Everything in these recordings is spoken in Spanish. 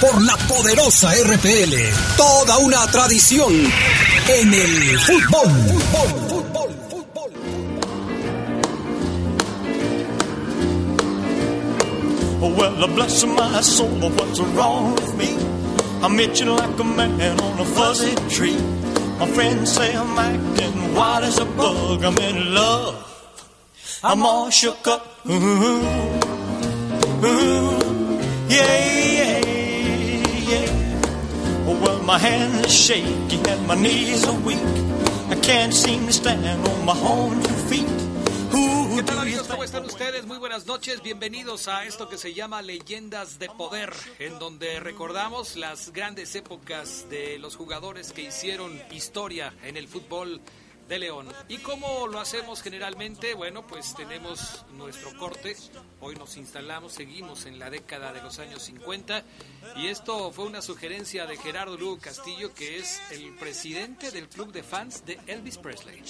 por la poderosa RPL. Toda una tradición en el fútbol. fútbol, fútbol, fútbol. Oh, well, bless my soul, what's wrong with me? I'm itching like a man on a fuzzy tree. My friends say I'm acting wild as a bug. I'm in love. I'm all shook up. Ooh, ooh, yeah, my hands are shaky and my knees are weak. I can't seem to stand on my own two feet. ¿Qué tal amigos? ¿Cómo están ustedes? Muy buenas noches. Bienvenidos a esto que se llama Leyendas de Poder, en donde recordamos las grandes épocas de los jugadores que hicieron historia en el fútbol de León. ¿Y cómo lo hacemos generalmente? Bueno, pues tenemos nuestro corte. Hoy nos instalamos, seguimos en la década de los años 50. Y esto fue una sugerencia de Gerardo Lugo Castillo, que es el presidente del club de fans de Elvis Presley.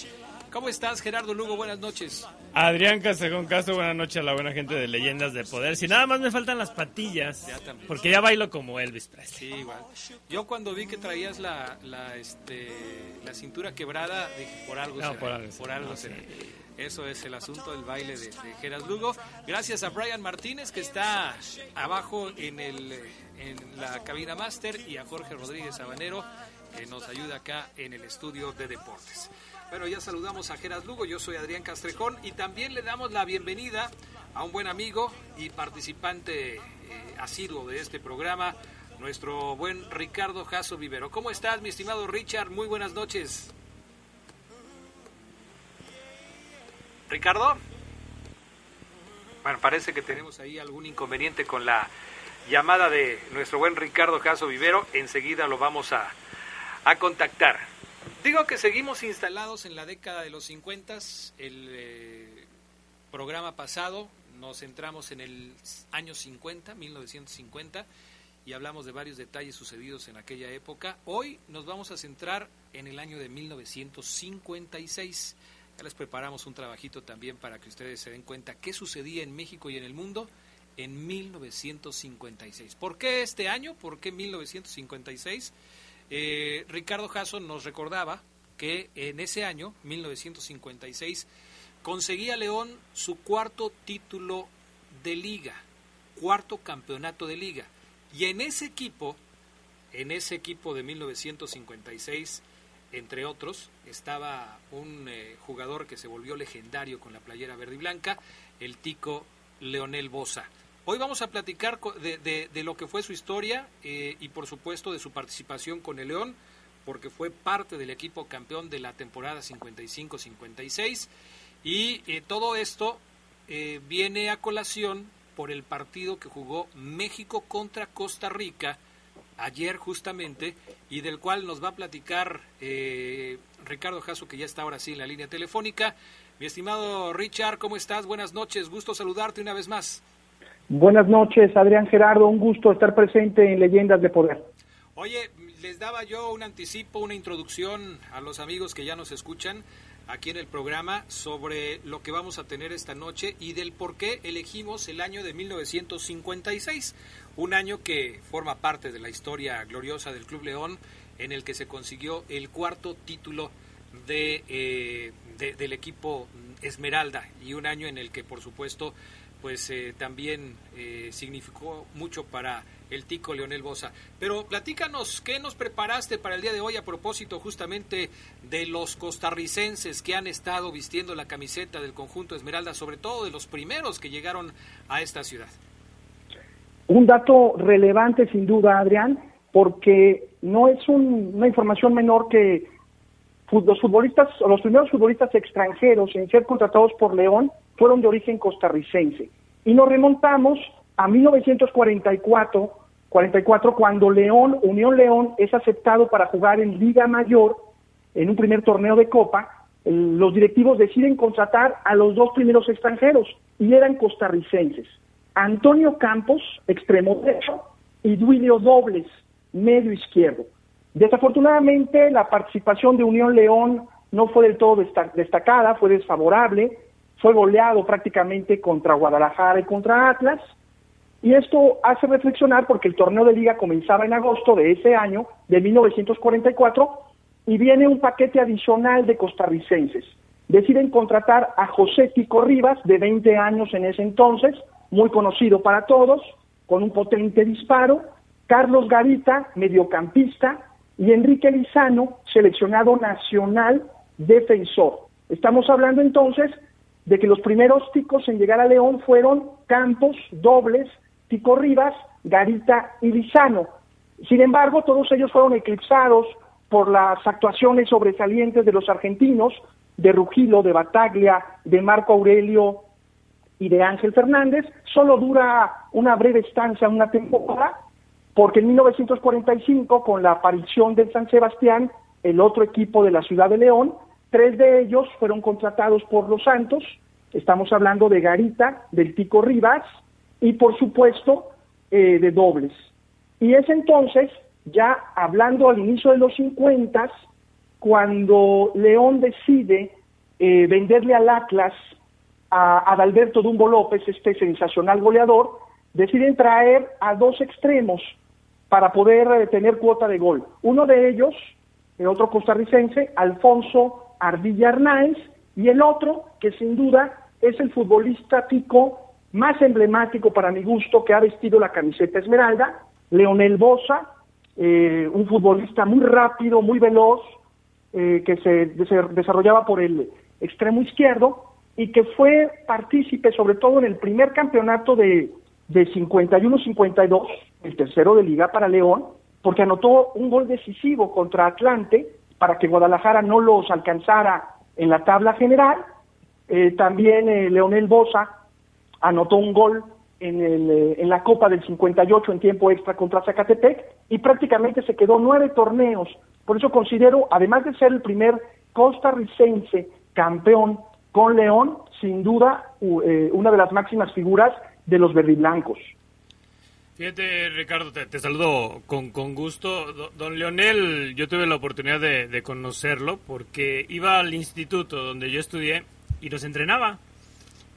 ¿Cómo estás, Gerardo Lugo? Buenas noches. Adrián Casejón Castro, buenas noches a la buena gente de Leyendas de Poder. Si nada más me faltan las patillas, porque ya bailo como Elvis Presley. Sí, igual. Yo cuando vi que traías la, la, este, la cintura quebrada, dije, por algo No, será, por algo por algo No, será. sí. Eso es el asunto del baile de, de Gerardo Lugo. Gracias a Brian Martínez, que está abajo en, el, en la cabina máster, y a Jorge Rodríguez Sabanero, que nos ayuda acá en el estudio de deportes. Bueno, ya saludamos a Geras Lugo, yo soy Adrián Castrejón y también le damos la bienvenida a un buen amigo y participante eh, asiduo de este programa, nuestro buen Ricardo Jasso Vivero. ¿Cómo estás, mi estimado Richard? Muy buenas noches. Ricardo. Bueno, parece que tenemos ahí algún inconveniente con la llamada de nuestro buen Ricardo Jasso Vivero. Enseguida lo vamos a, a contactar. Digo que seguimos instalados en la década de los 50. El eh, programa pasado nos centramos en el año 50, 1950, y hablamos de varios detalles sucedidos en aquella época. Hoy nos vamos a centrar en el año de 1956. Ya les preparamos un trabajito también para que ustedes se den cuenta qué sucedía en México y en el mundo en 1956. ¿Por qué este año? ¿Por qué 1956? Eh, Ricardo Jasso nos recordaba que en ese año, 1956, conseguía León su cuarto título de liga, cuarto campeonato de liga. Y en ese equipo, en ese equipo de 1956, entre otros, estaba un eh, jugador que se volvió legendario con la playera verde y blanca, el tico Leonel Bosa. Hoy vamos a platicar de lo que fue su historia eh, y por supuesto de su participación con el León, porque fue parte del equipo campeón de la temporada 55-56 y eh, todo esto eh, viene a colación por el partido que jugó México contra Costa Rica ayer justamente y del cual nos va a platicar eh, Ricardo Jasso que ya está ahora sí en la línea telefónica. Mi estimado Richard, ¿cómo estás? Buenas noches, gusto saludarte una vez más. Buenas noches, Adrián Gerardo. Un gusto estar presente en Leyendas de Poder. Oye, les daba yo un anticipo, una introducción a los amigos que ya nos escuchan aquí en el programa sobre lo que vamos a tener esta noche y del por qué elegimos el año de 1956, un año que forma parte de la historia gloriosa del Club León, en el que se consiguió el cuarto título de, eh, de- del equipo Esmeralda y un año en el que por supuesto pues eh, también eh, significó mucho para el tico Leonel Bosa. Pero platícanos, ¿qué nos preparaste para el día de hoy a propósito justamente de los costarricenses que han estado vistiendo la camiseta del conjunto Esmeralda, sobre todo de los primeros que llegaron a esta ciudad? Un dato relevante sin duda, Adrián, porque no es un- una información menor que los futbolistas, los primeros futbolistas extranjeros en ser contratados por León fueron de origen costarricense. Y nos remontamos a 1944, 44 cuando León, Unión León es aceptado para jugar en Liga Mayor en un primer torneo de Copa, los directivos deciden contratar a los dos primeros extranjeros y eran costarricenses. Antonio Campos, extremo derecho, y Duilio Dobles, medio izquierdo. Desafortunadamente, la participación de Unión León no fue del todo destacada, fue desfavorable, fue goleado prácticamente contra Guadalajara y contra Atlas, y esto hace reflexionar porque el torneo de liga comenzaba en agosto de ese año, de 1944, y viene un paquete adicional de costarricenses. Deciden contratar a José Tico Rivas, de 20 años en ese entonces, muy conocido para todos, con un potente disparo, Carlos Garita, mediocampista, y Enrique Lizano, seleccionado nacional defensor. Estamos hablando entonces de que los primeros ticos en llegar a León fueron Campos, Dobles, Tico Rivas, Garita y Lizano. Sin embargo, todos ellos fueron eclipsados por las actuaciones sobresalientes de los argentinos, de Rugilo, de Bataglia, de Marco Aurelio y de Ángel Fernández. Solo dura una breve estancia, una temporada, porque en 1945, con la aparición de San Sebastián, el otro equipo de la ciudad de León, tres de ellos fueron contratados por los Santos, estamos hablando de Garita, del Tico Rivas y por supuesto eh, de Dobles. Y es entonces, ya hablando al inicio de los 50, cuando León decide eh, venderle al Atlas a Adalberto Dumbo López, este sensacional goleador, deciden traer a dos extremos, para poder eh, tener cuota de gol. Uno de ellos, el otro costarricense, Alfonso Ardilla Hernández, y el otro, que sin duda es el futbolista tico más emblemático para mi gusto que ha vestido la camiseta esmeralda, Leonel Bosa, eh, un futbolista muy rápido, muy veloz, eh, que se, desarrollaba por el extremo izquierdo y que fue partícipe sobre todo en el primer campeonato de, de 51-52, el tercero de liga para León, porque anotó un gol decisivo contra Atlante para que Guadalajara no los alcanzara en la tabla general. Eh, también eh, Leonel Bosa anotó un gol en, el, eh, en la Copa del 58 en tiempo extra contra Zacatepec y prácticamente se quedó nueve torneos. Por eso considero, además de ser el primer costarricense campeón con León, sin duda una de las máximas figuras de los verdiblancos. Fíjate, Ricardo, te, saludo con, con gusto. Don Leonel, yo tuve la oportunidad de, conocerlo porque iba al instituto donde yo estudié y nos entrenaba.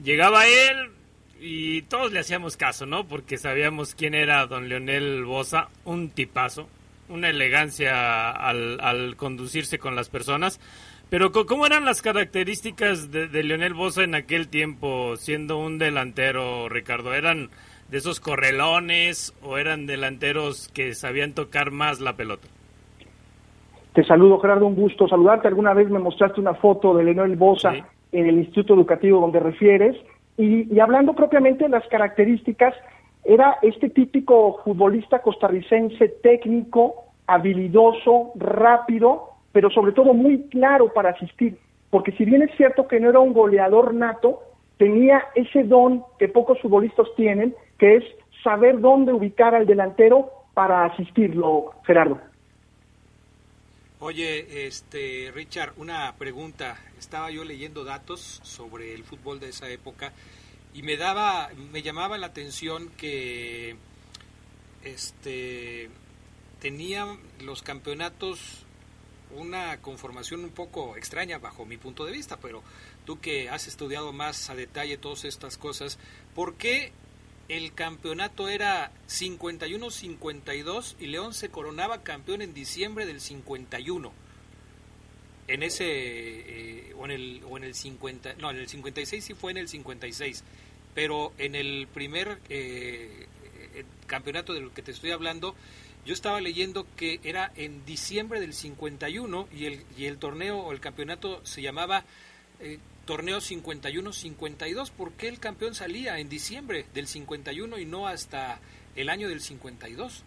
Llegaba él y todos le hacíamos caso, ¿no? Porque sabíamos quién era don Leonel Bosa, un tipazo, una elegancia al, al conducirse con las personas. Pero ¿cómo eran las características de, de Leonel Bosa en aquel tiempo, siendo un delantero, Ricardo? ¿Eran de esos correlones o eran delanteros que sabían tocar más la pelota? Te saludo, Gerardo, un gusto saludarte. Alguna vez me mostraste una foto de Leonel Bosa en el instituto educativo donde refieres. Y, y hablando propiamente de las características, era este típico futbolista costarricense técnico, habilidoso, rápido, pero sobre todo muy claro para asistir, porque si bien es cierto que no era un goleador nato, tenía ese don que pocos futbolistas tienen, que es saber dónde ubicar al delantero para asistirlo, Gerardo. Oye, este Richard, una pregunta. Estaba yo leyendo datos sobre el fútbol de esa época y me daba, me llamaba la atención que este tenían los campeonatos una conformación un poco extraña bajo mi punto de vista, pero tú que has estudiado más a detalle todas estas cosas, ¿por qué el campeonato era 51-52 y León se coronaba campeón en diciembre del 51? En ese, eh, o, en el, o en el 50, no, en el 56 sí fue en el 56, pero en el primer eh, campeonato del que te estoy hablando, yo estaba leyendo que era en diciembre del 51 y el, y el torneo o el campeonato se llamaba eh, Torneo 51-52. ¿Por qué el campeón salía en diciembre del 51 y no hasta el año del 52?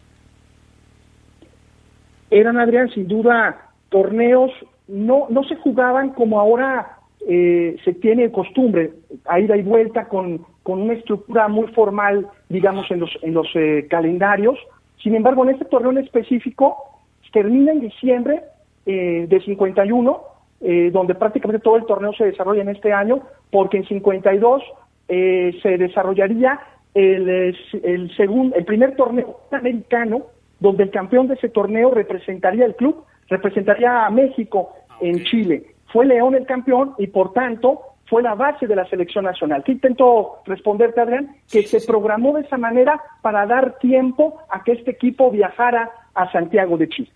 Eran, Adrián, sin duda, torneos, no, no se jugaban como ahora eh, se tiene costumbre, a ida y vuelta con, con una estructura muy formal, digamos, en los, en los eh, calendarios, Sin embargo, en este torneo en específico termina en diciembre eh, de 51, eh, donde prácticamente todo el torneo se desarrolla en este año, porque en 52 eh, se desarrollaría el, el, segundo, el primer torneo americano, donde el campeón de ese torneo representaría el club, representaría a México Ah, en. Chile. Fue León el campeón y por tanto fue la base de la selección nacional. ¿Qué intento responderte, Adrián? Que Sí, se sí. programó de esa manera para dar tiempo a que este equipo viajara a Santiago de Chile.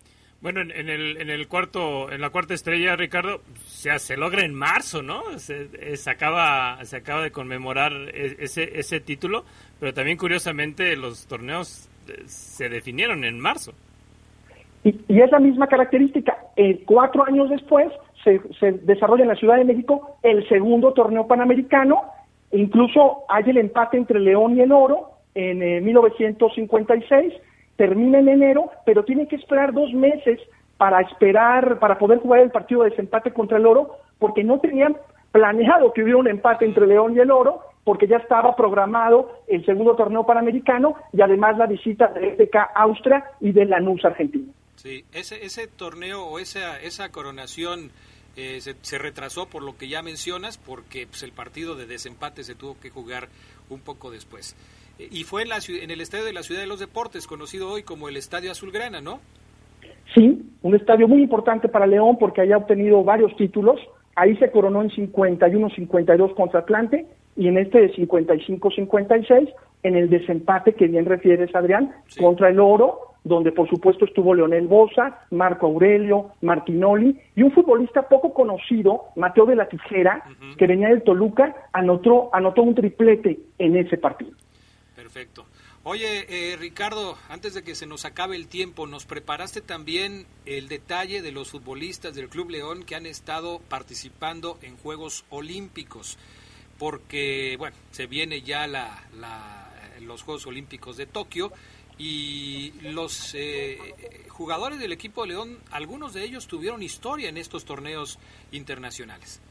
Bueno, en, en el, en el cuarto, en la cuarta estrella, Ricardo, se, se logra en marzo, ¿no? Se, eh, acaba, se acaba de conmemorar e- ese, ese título, pero también curiosamente los torneos eh, se definieron en marzo. Y, y es la misma característica. Eh, cuatro años después se, se desarrolla en la Ciudad de México el segundo torneo panamericano. Incluso hay el empate entre León y el Oro en eh, 1956. Termina en enero, pero tiene que esperar dos meses para esperar, para poder jugar el partido de desempate contra el Oro, porque no tenían planeado que hubiera un empate entre León y el Oro, porque ya estaba programado el segundo torneo panamericano y además la visita de FK Austria y de Lanús Argentina. Sí, ese, ese torneo o esa, esa coronación eh, se, se retrasó por lo que ya mencionas, porque pues, el partido de desempate se tuvo que jugar un poco después. Y fue en, la, en el estadio de la Ciudad de los Deportes, conocido hoy como el Estadio Azulgrana, ¿no? Sí, un estadio muy importante para León porque haya obtenido varios títulos. Ahí se coronó en 51-52 contra Atlante y en este de 55-56 en el desempate que bien refieres, Adrián, Sí. contra el Oro, donde por supuesto estuvo Leonel Bosa, Marco Aurelio, Martinoli y un futbolista poco conocido, Mateo de la Tijera, que venía del Toluca, anotó, anotó un triplete en ese partido. Perfecto. Oye, eh, Ricardo, antes de que se nos acabe el tiempo, nos preparaste también el detalle de los futbolistas del Club León que han estado participando en Juegos Olímpicos, porque, bueno, se viene ya la, los Juegos Olímpicos de Tokio y los eh, jugadores del equipo de León, algunos de ellos tuvieron historia en estos torneos internacionales.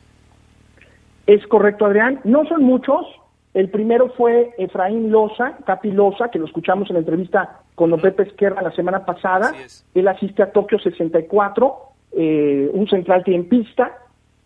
Es correcto, Adrián. No son muchos. El primero fue Efraín Loza, Capi Loza, que lo escuchamos en la entrevista con Pepe Esquerra la semana pasada. Él asiste a Tokio 64, eh, un central tiempista.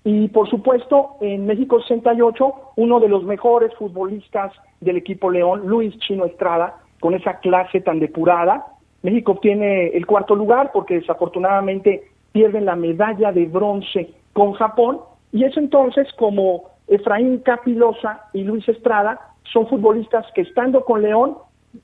Y por supuesto, en México 68, uno de los mejores futbolistas del equipo León, Luis Chino Estrada, con esa clase tan depurada. México obtiene el cuarto lugar porque desafortunadamente pierden la medalla de bronce con Japón. Y es entonces como Efraín Capilosa y Luis Estrada son futbolistas que estando con León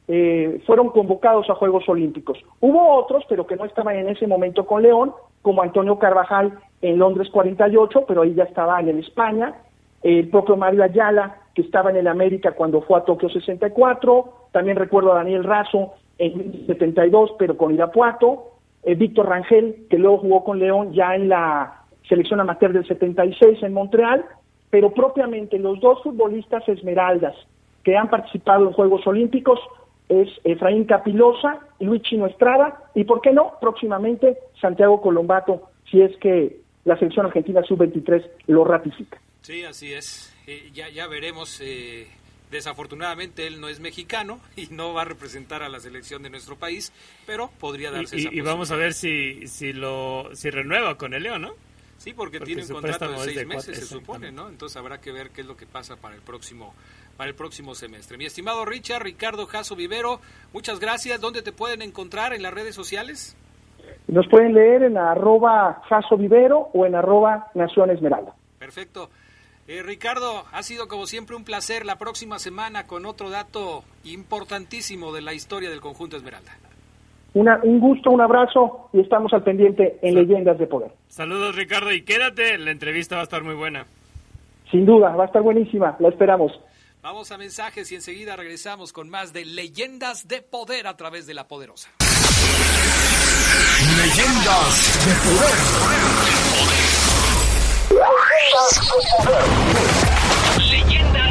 eh, fueron convocados a Juegos Olímpicos. Hubo otros, pero que no estaban en ese momento con León, como Antonio Carvajal en Londres 48, pero ahí ya estaba en España, el propio Mario Ayala, que estaba en el América cuando fue a Tokio 64, también recuerdo a Daniel Razo en 72, pero con Irapuato, eh, Víctor Rangel, que luego jugó con León ya en la selección amateur del 76 en Montreal, pero propiamente los dos futbolistas esmeraldas que han participado en Juegos Olímpicos es Efraín Capilosa y Luis Chino Estrada, y por qué no, próximamente Santiago Colombato, si es que la selección argentina sub-23 lo ratifica. Sí, así es. Eh, ya, ya veremos. eh, desafortunadamente él no es mexicano y no va a representar a la selección de nuestro país, pero podría darse Y, esa y- y vamos a ver si, si lo si renueva con el León, ¿no? Sí, porque, porque tiene un contrato de seis de meses, cuatro, se supone. ¿no? Entonces habrá que ver qué es lo que pasa para el próximo para el próximo semestre. Mi estimado Richard, Ricardo Jaso Vivero, muchas gracias. ¿Dónde te pueden encontrar en las redes sociales? Nos pueden leer en arroba Jaso Vivero o en arroba Nación Esmeralda. Perfecto. Eh, Ricardo, ha sido como siempre un placer la próxima semana con otro dato importantísimo de la historia del conjunto Esmeralda. Una, un gusto, un abrazo y estamos al pendiente en Leyendas de Poder. Saludos Ricardo y quédate, la entrevista va a estar muy buena. Sin duda, va a estar buenísima, la esperamos. Vamos a mensajes y enseguida regresamos con más de Leyendas de Poder a través de la Poderosa. Leyendas de poder. Leyendas de poder.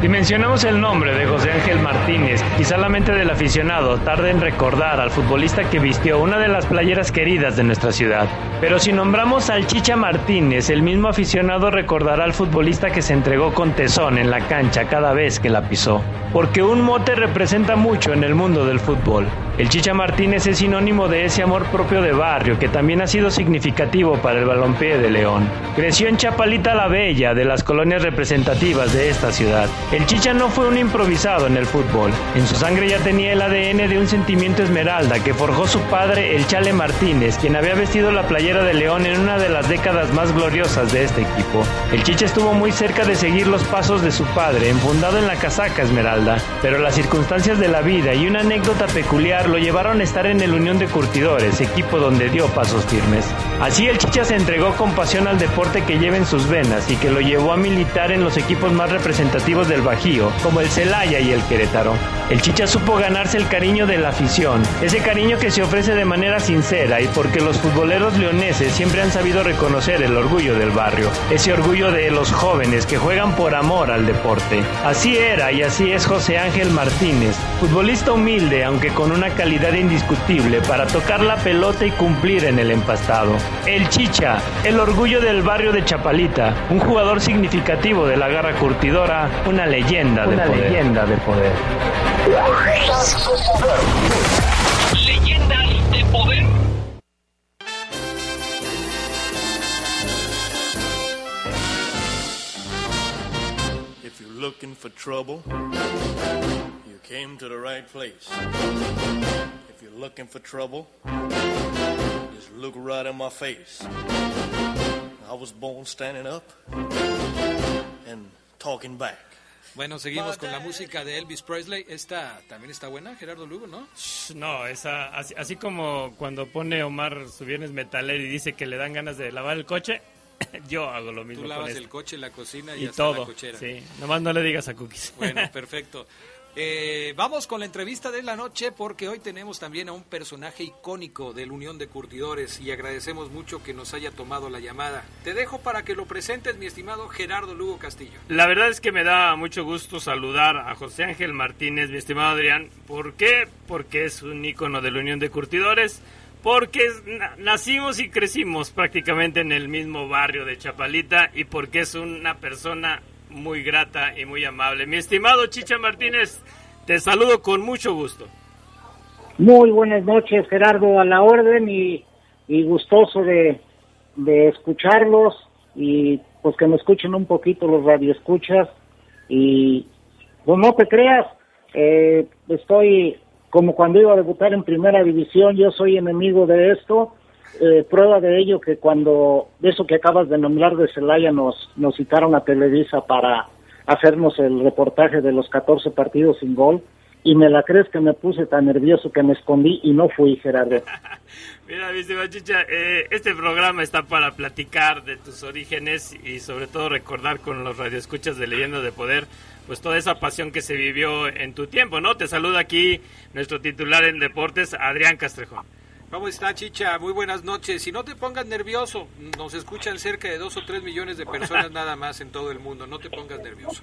Dimensionamos el nombre de José Ángel Martínez. Quizá la mente del aficionado tarde en recordar al futbolista que vistió una de las playeras queridas de nuestra ciudad. Pero si nombramos al Chicha Martínez, el mismo aficionado recordará al futbolista que se entregó con tesón en la cancha cada vez que la pisó. Porque un mote representa mucho en el mundo del fútbol. El Chicha Martínez es sinónimo de ese amor propio de barrio que también ha sido significativo para el balompié de León. Creció en Chapalita la Bella, de las colonias representativas de esta ciudad. El Chicha no fue un improvisado en el fútbol. En su sangre ya tenía el ADN de un sentimiento esmeralda que forjó su padre, el Chale Martínez, quien había vestido la playera de León en una de las décadas más gloriosas de este equipo. El Chicha estuvo muy cerca de seguir los pasos de su padre, enfundado en la casaca esmeralda, pero las circunstancias de la vida y una anécdota peculiar lo llevaron a estar en el Unión de Curtidores, equipo donde dio pasos firmes. Así el Chicha se entregó con pasión al deporte que lleva en sus venas y que lo llevó a militar en los equipos más representativos del Bajío, como el Celaya y el Querétaro. El Chicha supo ganarse el cariño de la afición, ese cariño que se ofrece de manera sincera y porque los futboleros leoneses siempre han sabido reconocer el orgullo del barrio, ese orgullo de los jóvenes que juegan por amor al deporte. Así era y así es José Ángel Martínez, futbolista humilde aunque con una calidad indiscutible para tocar la pelota y cumplir en el empastado. El Chicha, el orgullo del barrio de Chapalita, un jugador significativo de la garra curtidora, una leyenda de poder. leyenda de poder. Leyendas de poder. If you're looking for trouble, you came to the right place. If you're looking for trouble, just look right in my face. I was born standing up and talking back. Bueno, seguimos con la música de Elvis Presley. Esta también está buena, Gerardo Lugo, ¿no? No, esa, así, así como cuando pone Omar su viernes metalero y dice que le dan ganas de lavar el coche, yo hago lo mismo. Tú con lavas esto. el coche, la cocina y, y hasta todo. la cochera. Sí, nomás no le digas a Cookies. Bueno, perfecto. Eh, vamos con la entrevista de la noche porque hoy tenemos también a un personaje icónico del Unión de Curtidores y agradecemos mucho que nos haya tomado la llamada. Te dejo para que lo presentes, mi estimado Gerardo Lugo Castillo. La verdad es que me da mucho gusto saludar a José Ángel Martínez, mi estimado Adrián. ¿Por qué? Porque es un ícono de la Unión de Curtidores. Porque nacimos y crecimos prácticamente en el mismo barrio de Chapalita y porque es una persona muy grata y muy amable. Mi estimado Chicha Martínez, te saludo con mucho gusto. Muy buenas noches, Gerardo, a la orden y, y gustoso de, de escucharlos y pues que me escuchen un poquito los radioescuchas y pues no te creas, eh, estoy como cuando iba a debutar en primera división, yo soy enemigo de esto, eh, prueba de ello que cuando de eso que acabas de nombrar de Celaya nos, nos citaron a Televisa para hacernos el reportaje de los 14 partidos sin gol y me la crees que me puse tan nervioso que me escondí y no fui, Gerardo. Mira, mi estimado Chicha, eh, este programa está para platicar de tus orígenes y sobre todo recordar con los radioescuchas de Leyenda de Poder, pues toda esa pasión que se vivió en tu tiempo, ¿no? Te saluda aquí nuestro titular en deportes, Adrián Castrejón. ¿Cómo está, Chicha? Muy buenas noches. Y no te pongas nervioso. Nos escuchan cerca de dos o tres millones de personas nada más en todo el mundo. No te pongas nervioso.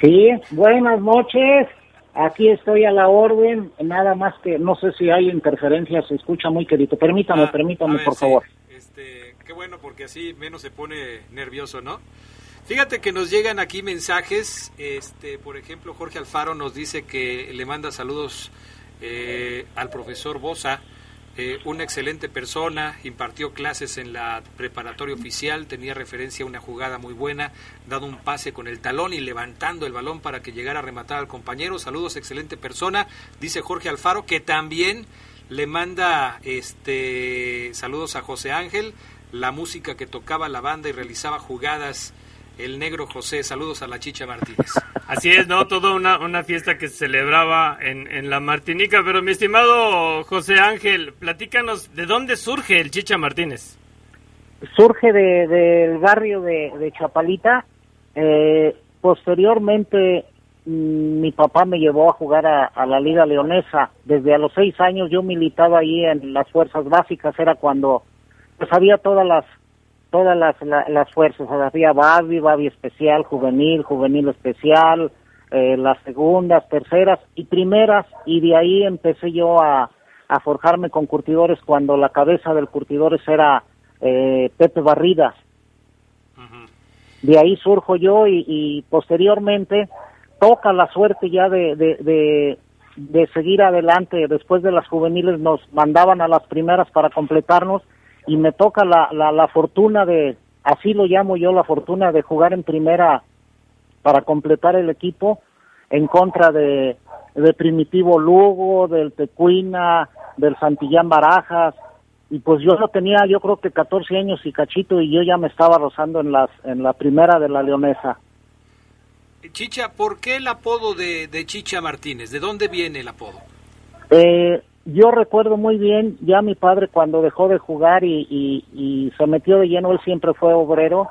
Sí, buenas noches. Aquí estoy a la orden. Nada más que no sé si hay interferencia, se escucha muy querido. Permítame, Ah, permítame, ver, por sí. favor. Este, qué bueno, porque así menos se pone nervioso, ¿no? Fíjate que nos llegan aquí mensajes. Este, por ejemplo, Jorge Alfaro nos dice que le manda saludos eh, al profesor Bosa. Eh, una excelente persona, impartió clases en la preparatoria oficial, tenía referencia a una jugada muy buena, dado un pase con el talón y levantando el balón para que llegara a rematar al compañero. Saludos, excelente persona, dice Jorge Alfaro, que también le manda este saludos a José Ángel, la música que tocaba la banda y realizaba jugadas el negro José, saludos a la Chicha Martínez. Así es, ¿no? Toda una, una fiesta que se celebraba en, en la Martinica. Pero mi estimado José Ángel, platícanos, ¿de dónde surge el Chicha Martínez? Surge de- del barrio de, de Chapalita. Eh, posteriormente, mm, mi papá me llevó a jugar a, a la Liga Leonesa. Desde a los seis años yo militaba ahí en las fuerzas básicas. Era cuando pues había todas las todas las, las fuerzas, había Babi, Babi especial, juvenil, juvenil especial, eh, las segundas, terceras y primeras, y de ahí empecé yo a, a forjarme con curtidores cuando la cabeza del curtidores era eh, Pepe Barridas. De ahí surjo yo y, posteriormente toca la suerte ya de, de, de, seguir adelante. Después de las juveniles nos mandaban a las primeras para completarnos y me toca la, la, la fortuna de, así lo llamo yo, la fortuna de jugar en primera para completar el equipo en contra de, de Primitivo Lugo, del Tecuina, del Santillán Barajas, y pues yo no tenía, yo creo que 14 años y cachito, y yo ya me estaba rozando en, las, en la primera de la Leonesa. Chicha, ¿por qué el apodo de, de Chicha Martínez? ¿De dónde viene el apodo? Eh, yo recuerdo muy bien, ya mi padre cuando dejó de jugar y, y, se metió de lleno, él siempre fue obrero,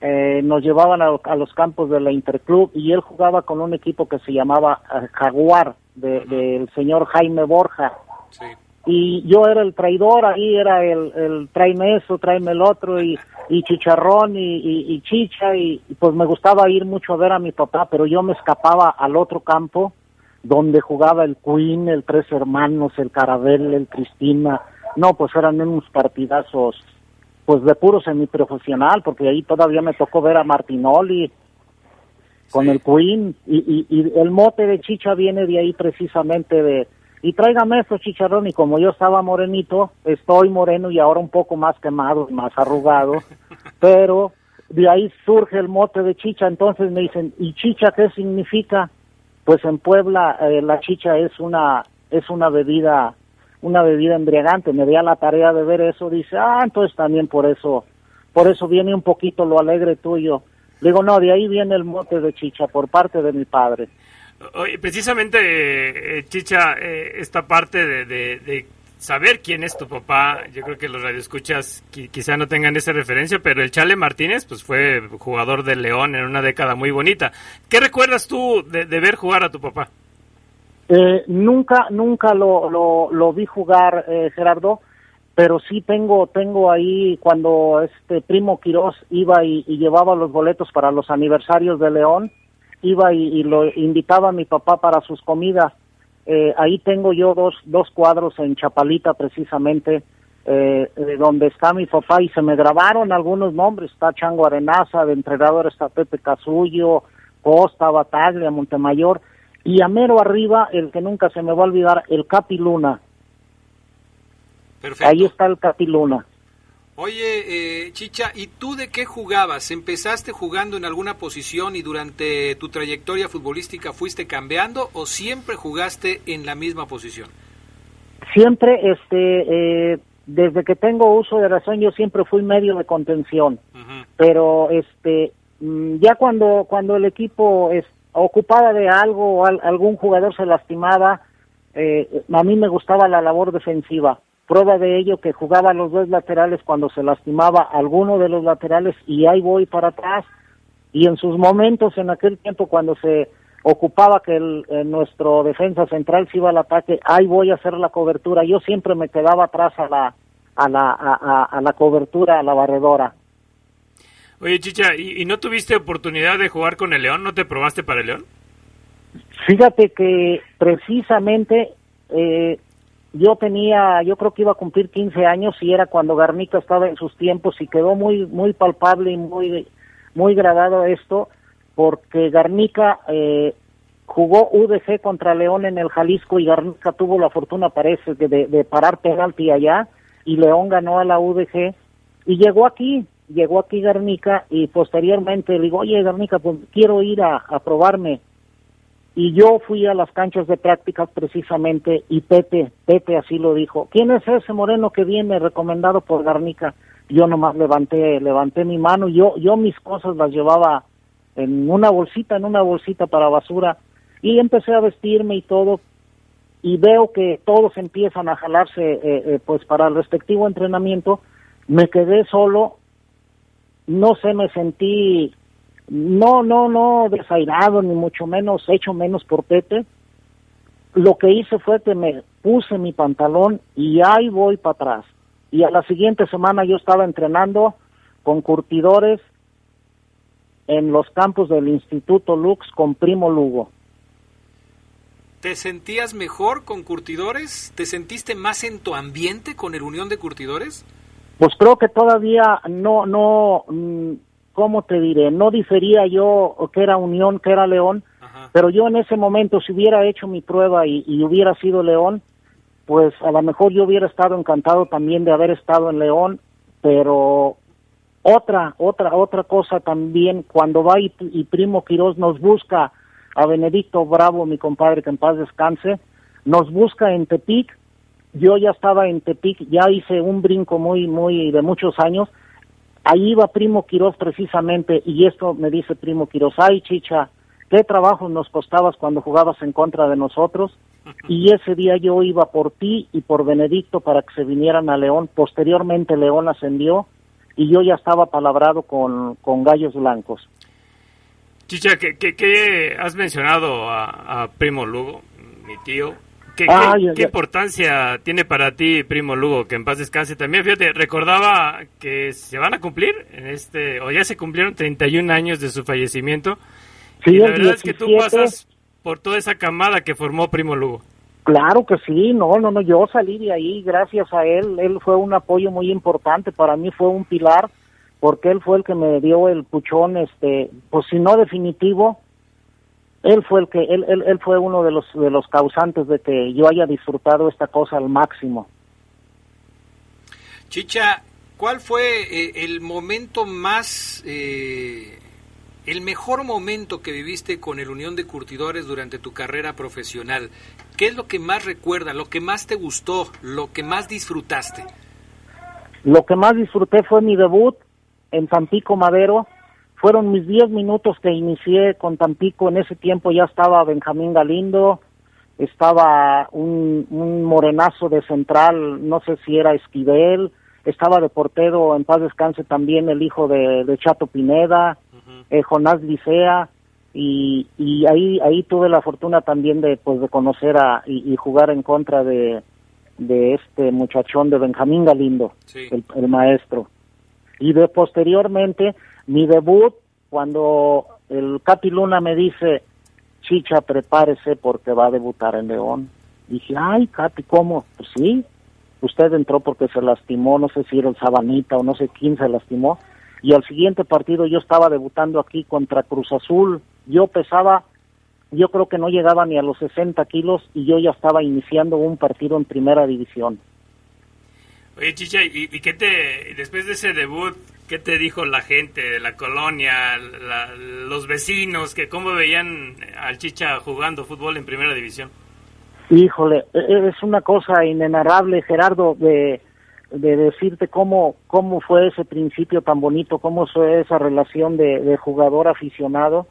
eh, nos llevaban a, los campos de la Interclub y él jugaba con un equipo que se llamaba eh, Jaguar, del señor Jaime Borja. Sí y yo era el traidor, ahí era el, el tráeme eso, tráeme el otro, y, y chicharrón y, y, chicha, y, pues me gustaba ir mucho a ver a mi papá, pero yo me escapaba al otro campo, donde jugaba el Queen, el Tres Hermanos, el Carabel, el Cristina, no, pues eran unos partidazos, pues de puro semiprofesional, porque ahí todavía me tocó ver a Martinoli, con el Queen, y, y, y el mote de chicha viene de ahí precisamente de y tráigame esos chicharrón y como yo estaba morenito, estoy moreno y ahora un poco más quemado, más arrugado, pero de ahí surge el mote de chicha, entonces me dicen, ¿y chicha qué significa? Pues en Puebla eh, la chicha es una es una bebida una bebida embriagante, me di la tarea de ver eso, dice, "Ah, entonces también por eso por eso viene un poquito lo alegre tuyo." Digo, "No, de ahí viene el mote de chicha por parte de mi padre." Oye, precisamente, eh, Chicha, eh, esta parte de, saber quién es tu papá, yo creo que los radioescuchas quizá no tengan esa referencia, pero el Chale Martínez pues fue jugador de León en una década muy bonita. ¿Qué recuerdas tú de, ver jugar a tu papá? Eh, nunca, nunca lo, lo, vi jugar, Gerardo, pero sí tengo, tengo ahí cuando este primo Quirós iba y llevaba los boletos para los aniversarios de León, iba y, lo invitaba a mi papá para sus comidas. Eh, ahí tengo yo dos, dos cuadros en Chapalita precisamente, eh, donde está mi papá y se me grabaron algunos nombres, está Chango Arenaza, de entrenador está Pepe Casullo, Costa, Bataglia, Montemayor, y a mero arriba, el que nunca se me va a olvidar, el Capiluna. Perfecto. Ahí está el Capiluna. Oye, eh, Chicha, ¿y tú de qué jugabas? ¿Empezaste jugando en alguna posición y durante tu trayectoria futbolística fuiste cambiando o siempre jugaste en la misma posición? Siempre, este, eh, desde que tengo uso de razón, yo siempre fui medio de contención. Pero, este, mm, ya cuando cuando el equipo es ocupaba de algo o algún jugador se lastimaba, eh, a mí me gustaba la labor defensiva Prueba de ello que jugaba los dos laterales cuando se lastimaba alguno de los laterales y ahí voy para atrás. Y en sus momentos, en aquel tiempo cuando se ocupaba que el, nuestro defensa central se iba al ataque, ahí voy a hacer la cobertura. Yo siempre me quedaba atrás a la, a la, a, la cobertura, a la barredora. Oye, Chicha, ¿y, ¿y, no tuviste oportunidad de jugar con el León? ¿No te probaste para el León? Fíjate que precisamente eh, yo tenía, yo creo que iba a cumplir 15 años y era cuando Garnica estaba en sus tiempos y quedó muy, muy palpable y muy, muy grabado esto porque Garnica eh, jugó UDG contra León en el Jalisco y Garnica tuvo la fortuna, parece, de, de parar penalti allá y León ganó a la UDG y llegó aquí, llegó aquí Garnica y posteriormente le digo, oye Garnica, pues quiero ir a, a probarme y yo fui a las canchas de prácticas precisamente y Pepe, Pepe así lo dijo. ¿Quién es ese moreno que viene recomendado por Garnica? Yo nomás levanté, levanté mi mano, yo, yo mis cosas las llevaba en una bolsita, en una bolsita para basura y empecé a vestirme y todo y veo que todos empiezan a jalarse eh, eh, pues para el respectivo entrenamiento. Me quedé solo, no sé, me sentí no, no, no desairado, ni mucho menos hecho menos por Pepe. Lo que hice fue que me puse mi pantalón y ahí voy para atrás. Y a la siguiente semana yo estaba entrenando con curtidores en los campos del Instituto Lux con Primo Lugo. ¿Te sentías mejor con curtidores? ¿Te sentiste más en tu ambiente con el Unión de Curtidores? Pues creo que todavía no, no, mm, ¿cómo te diré? No difería yo que era Unión, que era León, Ajá. pero yo en ese momento, si hubiera hecho mi prueba y, y hubiera sido León, pues a lo mejor yo hubiera estado encantado también de haber estado en León, pero otra, otra, otra cosa también, cuando va y, y Primo Quirós nos busca a Benedicto Bravo, mi compadre, que en paz descanse, nos busca en Tepic, yo ya estaba en Tepic, ya hice un brinco muy, muy de muchos años, ahí iba Primo Quirós precisamente, y esto me dice Primo Quirós, ay chicha, qué trabajo nos costabas cuando jugabas en contra de nosotros, y ese día yo iba por ti y por Benedicto para que se vinieran a León, posteriormente León ascendió, y yo ya estaba palabrado con, con Gallos Blancos. Chicha, ¿qué, qué, qué has mencionado a, a, Primo Lugo, mi tío? ¿Qué, Ah, qué, ya, qué ya. importancia tiene para ti Primo Lugo, que en paz descanse también? Fíjate, recordaba que se van a cumplir, en este, o ya se cumplieron 31 años de su fallecimiento. Sí, y la verdad es que tú 17. pasas por toda esa camada que formó Primo Lugo. Claro que sí, no, no, no, yo salí de ahí gracias a él, él fue un apoyo muy importante, para mí fue un pilar, porque él fue el que me dio el puchón, este, pues si no definitivo, él fue el que, él, él, él fue uno de los, de los causantes de que yo haya disfrutado esta cosa al máximo. Chicha, ¿cuál fue eh, el momento más, eh, el mejor momento que viviste con el Unión de Curtidores durante tu carrera profesional? ¿Qué es lo que más recuerdas, lo que más te gustó, lo que más disfrutaste? Lo que más disfruté fue mi debut en Tampico Madero. Fueron mis 10 minutos que inicié con Tampico. En ese tiempo ya estaba Benjamín Galindo, estaba un, un morenazo de central, no sé si era Esquivel, estaba de portero, en paz descanse también el hijo de, de Chato Pineda, eh, Jonás Licea, y, y ahí ahí tuve la fortuna también de pues de conocer a y, y jugar en contra de, de este muchachón de Benjamín Galindo, Sí. el, el maestro. Y de posteriormente, mi debut, cuando el Capi Luna me dice, Chicha, prepárese porque va a debutar en León. Dije, ay, Capi, ¿cómo? Pues sí, usted entró porque se lastimó, no sé si era el Sabanita o no sé quién se lastimó. Y al siguiente partido yo estaba debutando aquí contra Cruz Azul. Yo pesaba, yo creo que no llegaba ni a los 60 kilos y yo ya estaba iniciando un partido en primera división. Oye, Chicha, ¿y, y qué te, después de ese debut, qué te dijo la gente de la colonia, los vecinos, que cómo veían al Chicha jugando fútbol en primera división? Híjole, e- e- es una cosa inenarrable, Gerardo, de, de decirte cómo, cómo fue ese principio tan bonito, cómo fue esa relación de, jugador aficionado.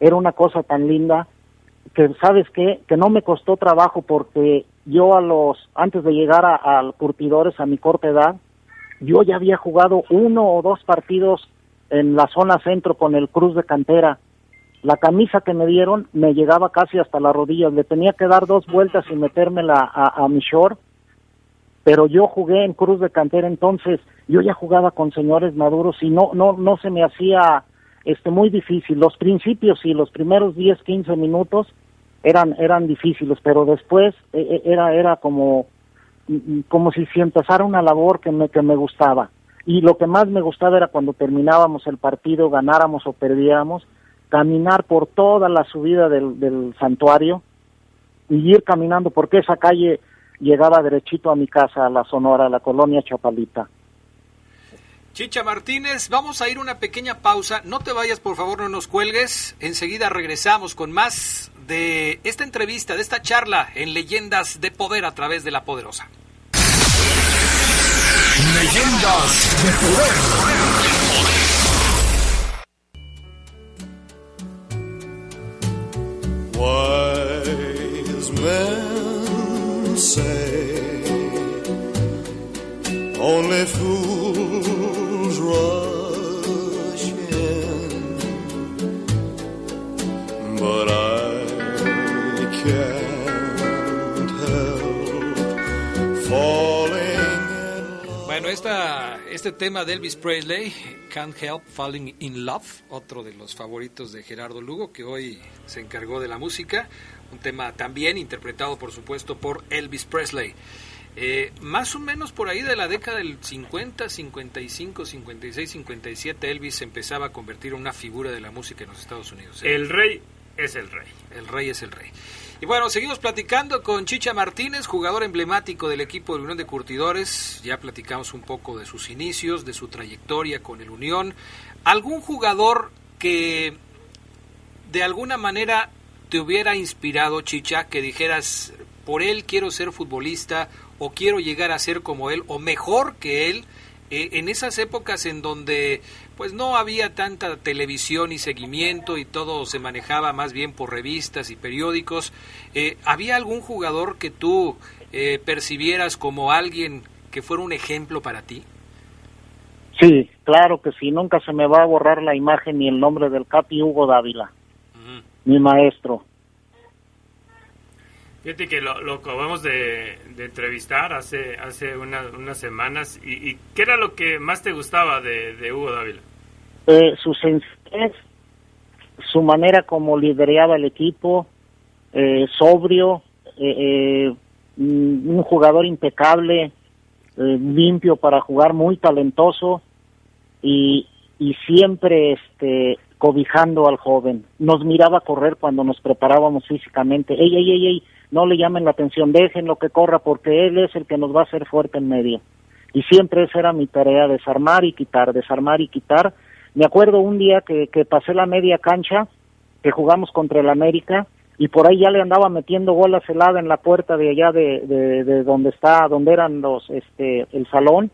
Era una cosa tan linda que, ¿sabes qué? Que no me costó trabajo porque yo a los, antes de llegar a, al Curtidores a mi corta edad, yo ya había jugado uno o dos partidos en la zona centro con el Cruz de Cantera. La camisa que me dieron me llegaba casi hasta las rodillas. Le tenía que dar dos vueltas y metérmela a, a mi short. Pero yo jugué en Cruz de Cantera, entonces yo ya jugaba con señores maduros y no, no, no se me hacía este muy difícil. Los principios y los primeros 10, 15 minutos eran, eran difíciles, pero después eh, eh, era, era como, como si se empezara una labor que me, que me gustaba. Y lo que más me gustaba era cuando terminábamos el partido, ganáramos o perdiéramos, caminar por toda la subida del, del santuario y ir caminando porque esa calle llegaba derechito a mi casa, a la Sonora, a la colonia Chapalita. Chicha Martínez, vamos a ir una pequeña pausa. No te vayas, por favor, no nos cuelgues. Enseguida regresamos con más de esta entrevista, de esta charla en Leyendas de Poder a través de la Poderosa. Leyendas de poder. Wise men say only fools rush esta, este tema de Elvis Presley, Can't Help Falling in Love, otro de los favoritos de Gerardo Lugo, que hoy se encargó de la música, un tema también interpretado por supuesto por Elvis Presley. Eh, más o menos por ahí de la década del 50, 55, 56, 57, Elvis empezaba a convertir en una figura de la música en los Estados Unidos. ¿eh? El rey es el rey. El rey es el rey. Y bueno, seguimos platicando con Chicha Martínez, jugador emblemático del equipo de Unión de Curtidores. Ya platicamos un poco de sus inicios, de su trayectoria con el Unión. ¿Algún jugador que de alguna manera te hubiera inspirado, Chicha, que dijeras, por él quiero ser futbolista o quiero llegar a ser como él o mejor que él? Eh, en esas épocas en donde pues no había tanta televisión y seguimiento y todo se manejaba más bien por revistas y periódicos, eh, ¿había algún jugador que tú eh, percibieras como alguien que fuera un ejemplo para ti? Sí, claro que sí, nunca se me va a borrar la imagen ni el nombre del Capi Hugo Dávila, mi maestro. Fíjate que lo, acabamos de, entrevistar hace, hace unas semanas. Y, qué era lo que más te gustaba de, Hugo Dávila? Eh, su sencillez, su manera como lideraba el equipo, eh, sobrio, eh, mm, un jugador impecable, limpio para jugar, muy talentoso y, y siempre este cobijando al joven. Nos miraba correr cuando nos preparábamos físicamente. Ey, ey, ey, ey, no le llamen la atención, déjenlo que corra porque él es el que nos va a hacer fuerte en medio. Y siempre esa era mi tarea, desarmar y quitar, desarmar y quitar. Me acuerdo un día que, que pasé la media cancha, que jugamos contra el América, y por ahí ya le andaba metiendo bolas helada en la puerta de allá de, de, donde está, donde eran los, este, el salón,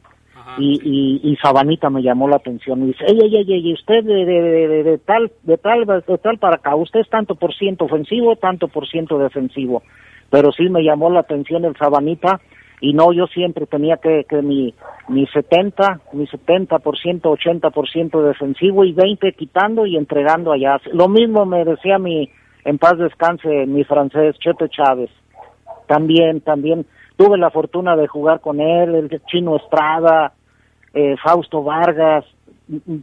y, y, Sabanita me llamó la atención y dice, ey, ey, ey, usted de, de, de, tal, de tal, de tal para acá, usted es tanto por ciento ofensivo, tanto por ciento defensivo. Pero sí me llamó la atención el Sabanita y no, yo siempre tenía que, que mi, mi 70, mi 70%, 80% defensivo y 20 quitando y entregando allá. Lo mismo me decía mi, en paz descanse, mi francés, Chepe Chávez. También, también tuve la fortuna de jugar con él, el Chino Estrada, eh, Fausto Vargas, mm, mm,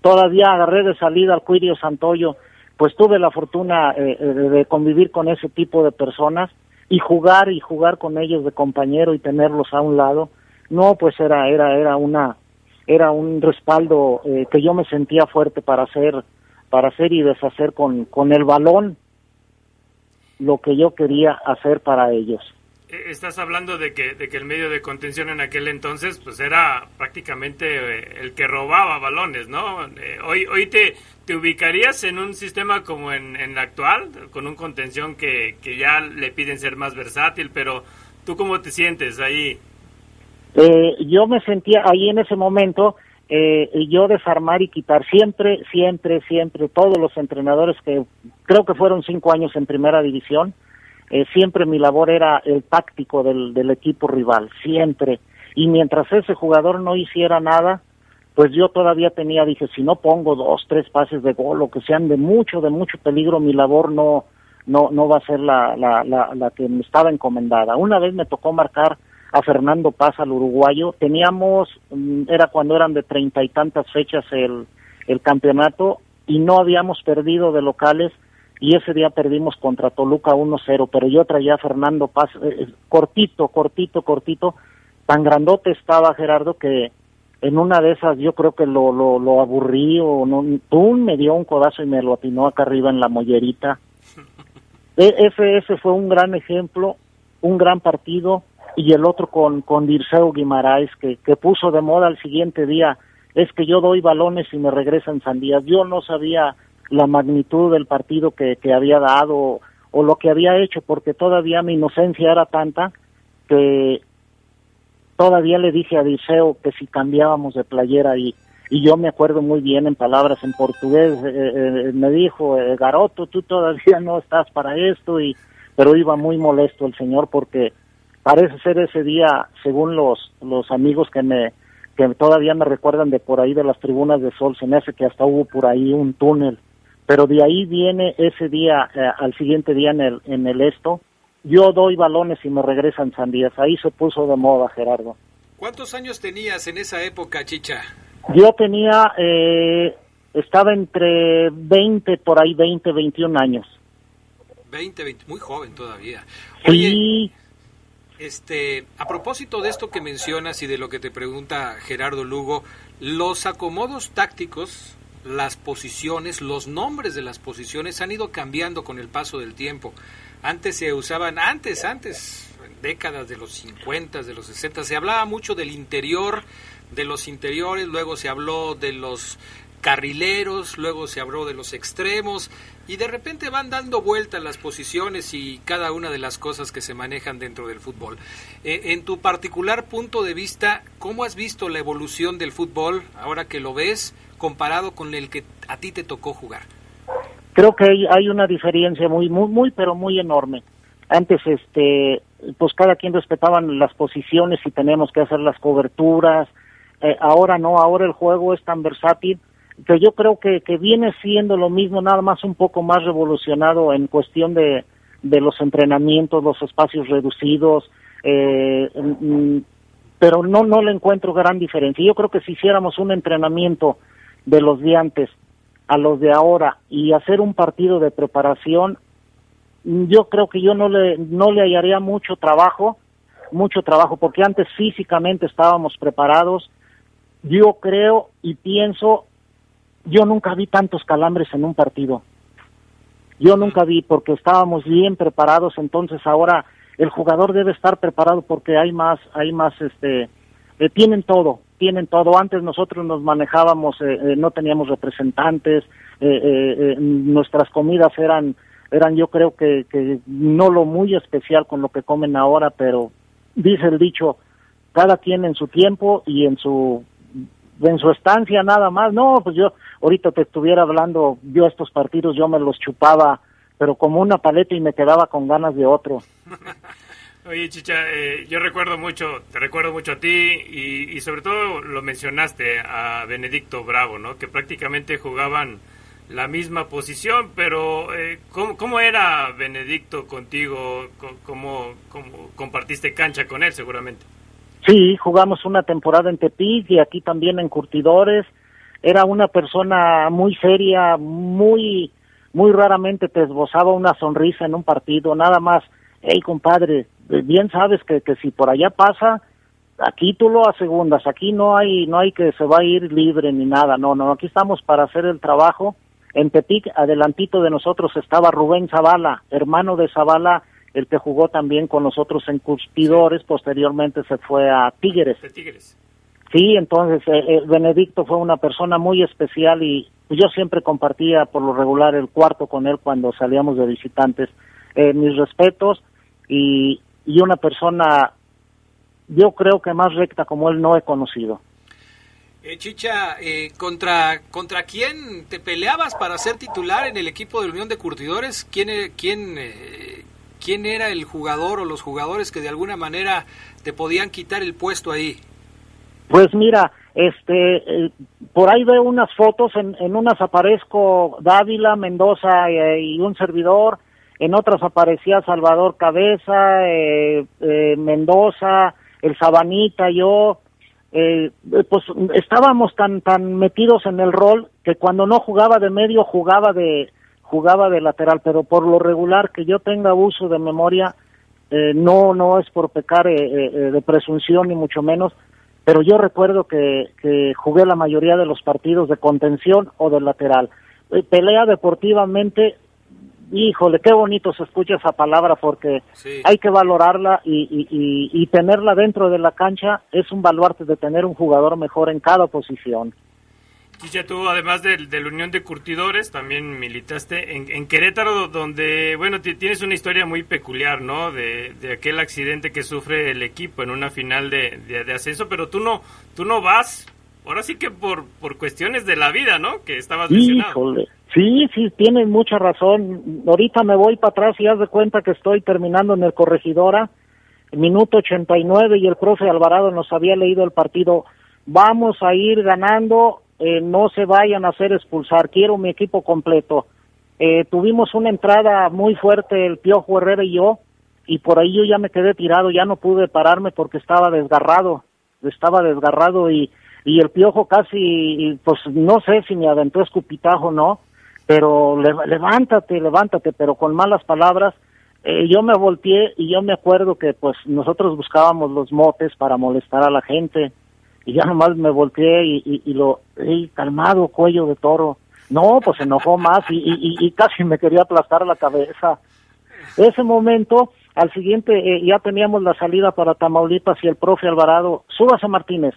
todavía agarré de salida al Cuirio Santoyo, pues tuve la fortuna eh, eh, de convivir con ese tipo de personas y jugar y jugar con ellos de compañero y tenerlos a un lado, no, pues era era era una era un respaldo que yo me sentía fuerte para hacer para hacer y deshacer con con el balón lo que yo quería hacer para ellos. Eh, estás hablando de que, de que el medio de contención en aquel entonces pues era prácticamente eh, el que robaba balones, ¿no? Eh, hoy hoy te, te ubicarías en un sistema como en, en el actual, con un contención que, que ya le piden ser más versátil, pero ¿tú cómo te sientes ahí? yo me sentía ahí en ese momento, yo desarmar y quitar siempre, siempre, siempre, todos los entrenadores que creo que fueron cinco años en primera división, eh, siempre mi labor era el táctico del, equipo rival, siempre. Y mientras ese jugador no hiciera nada, pues yo todavía tenía, dije, si no pongo dos, tres pases de gol, o que sean de mucho, de mucho peligro, mi labor no, no, no va a ser la, la, la, la que me estaba encomendada. Una vez me tocó marcar a Fernando Paz, al uruguayo. Teníamos, mm, era cuando eran de treinta y tantas fechas el, el campeonato y no habíamos perdido de locales y ese día perdimos contra Toluca 1-0, pero yo traía a Fernando Paz, eh, eh, cortito, cortito, cortito, tan grandote estaba Gerardo que en una de esas yo creo que lo, lo, lo aburrí o no, ¡pum! me dio un codazo y me lo atinó acá arriba en la mollerita. E, ese, ese fue un gran ejemplo, un gran partido, y el otro con, con Dirceu Guimaraes, que, que puso de moda al siguiente día, es que yo doy balones y me regresan sandías. Yo no sabía la magnitud del partido que, que había dado o lo que había hecho, porque todavía mi inocencia era tanta que todavía le dije a Diceo que si cambiábamos de playera y, y yo me acuerdo muy bien en palabras en portugués, eh, eh, me dijo, eh, Garoto, tú todavía no estás para esto, y pero iba muy molesto el señor porque parece ser ese día, según los, los amigos que me que todavía me recuerdan de por ahí de las tribunas de Sol, se me hace que hasta hubo por ahí un túnel pero de ahí viene ese día, eh, al siguiente día en el, en el esto, yo doy balones y me regresan sandías. Ahí se puso de moda, Gerardo. ¿Cuántos años tenías en esa época, Chicha? Yo tenía, eh, estaba entre 20, por ahí 20, 21 años. 20, 20, muy joven todavía. Oye, sí. este, a propósito de esto que mencionas y de lo que te pregunta Gerardo Lugo, los acomodos tácticos, las posiciones, los nombres de las posiciones han ido cambiando con el paso del tiempo. Antes se usaban, antes, antes, décadas de los 50, de los 60, se hablaba mucho del interior, de los interiores, luego se habló de los carrileros, luego se habló de los extremos y de repente van dando vueltas las posiciones y cada una de las cosas que se manejan dentro del fútbol. Eh, en tu particular punto de vista, ¿cómo has visto la evolución del fútbol ahora que lo ves comparado con el que a ti te tocó jugar? Creo que hay, hay una diferencia muy, muy, muy, pero muy enorme. Antes, este, pues cada quien respetaban las posiciones y tenemos que hacer las coberturas. Eh, ahora no, ahora el juego es tan versátil que yo creo que, que viene siendo lo mismo, nada más un poco más revolucionado en cuestión de, de los entrenamientos, los espacios reducidos, eh, mm, pero no, no le encuentro gran diferencia. Yo creo que si hiciéramos un entrenamiento de los de antes a los de ahora y hacer un partido de preparación, yo creo que yo no le, no le hallaría mucho trabajo, mucho trabajo, porque antes físicamente estábamos preparados. Yo creo y pienso, yo nunca vi tantos calambres en un partido. Yo nunca vi porque estábamos bien preparados, entonces ahora el jugador debe estar preparado porque hay más, hay más, este, eh, tienen todo, tienen todo. Antes nosotros nos manejábamos, eh, eh, no teníamos representantes, nuestras comidas eran eran yo creo que, que no lo muy especial con lo que comen ahora, pero dice el dicho, cada quien en su tiempo y en su en su estancia nada más. No, pues yo ahorita te estuviera hablando, yo estos partidos yo me los chupaba, pero como una paleta y me quedaba con ganas de otro. Oye, Chicha, eh, yo recuerdo mucho, te recuerdo mucho a ti y, y sobre todo lo mencionaste a Benedicto Bravo, ¿no? Que prácticamente jugaban la misma posición, pero eh, ¿cómo, era Benedicto contigo? ¿Cómo, ¿Cómo, compartiste cancha con él seguramente? Sí, jugamos una temporada en Tepic y aquí también en Curtidores. Era una persona muy seria, muy muy raramente te esbozaba una sonrisa en un partido, nada más, hey compadre, bien sabes que, que si por allá pasa, aquí tú lo asegundas, aquí no hay, no hay que se va a ir libre ni nada, no, no, aquí estamos para hacer el trabajo en Tepic, adelantito de nosotros estaba Rubén Zavala, hermano de Zavala, el que jugó también con nosotros en Cuspidores, posteriormente se fue a Tigres. Sí, entonces eh, eh, Benedicto fue una persona muy especial y yo siempre compartía por lo regular el cuarto con él cuando salíamos de visitantes. Eh, mis respetos y, y una persona, yo creo que más recta como él no he conocido. Eh, Chicha, eh, ¿contra, ¿contra quién te peleabas para ser titular en el equipo de la Unión de Curtidores? ¿Quién, eh, quién, eh, ¿Quién era el jugador o los jugadores que de alguna manera te podían quitar el puesto ahí? Pues mira, este, por ahí veo unas fotos, en, en unas aparezco Dávila, Mendoza y un servidor, en otras aparecía Salvador Cabeza, Mendoza, el Sabanita, yo, eh, pues estábamos tan tan metidos en el rol que cuando no jugaba de medio jugaba de jugaba de lateral pero por lo regular que yo tenga uso de memoria eh, no no es por pecar eh, eh, de presunción ni mucho menos pero yo recuerdo que, que jugué la mayoría de los partidos de contención o de lateral pelea deportivamente híjole, qué bonito se escucha esa palabra porque hay que valorarla y, y, tenerla dentro de la cancha es un baluarte de tener un jugador mejor en cada posición. Chicha, tú además de, la Unión de Curtidores, también militaste en, Querétaro, donde, bueno, tienes una historia muy peculiar, ¿no? De, aquel accidente que sufre el equipo en una final de, de, ascenso, pero tú no, tú no vas, ahora sí que por, por cuestiones de la vida, ¿no? Que estabas lesionado. Híjole. Sí, sí, tienes mucha razón. Ahorita me voy para atrás y haz de cuenta que estoy terminando en el Corregidora, minuto 89 y el profe Alvarado nos había leído el partido. Vamos a ir ganando, eh, no se vayan a hacer expulsar, quiero mi equipo completo. Eh, tuvimos una entrada muy fuerte el Piojo Herrera y yo, y por ahí yo ya me quedé tirado, ya no pude pararme porque estaba desgarrado. estaba desgarrado y, y el piojo casi, pues no sé si me aventó escupitajo o no, pero levántate, levántate, pero con malas palabras. Eh, yo me volteé y yo me acuerdo que pues nosotros buscábamos los motes para molestar a la gente y ya nomás me volteé y, y, lo, hey, calmado, cuello de toro. No, pues se enojó más y, y, casi me quería aplastar la cabeza. Ese momento, al siguiente, eh, ya teníamos la salida para Tamaulipas y el profe Alvarado, súbase Martínez,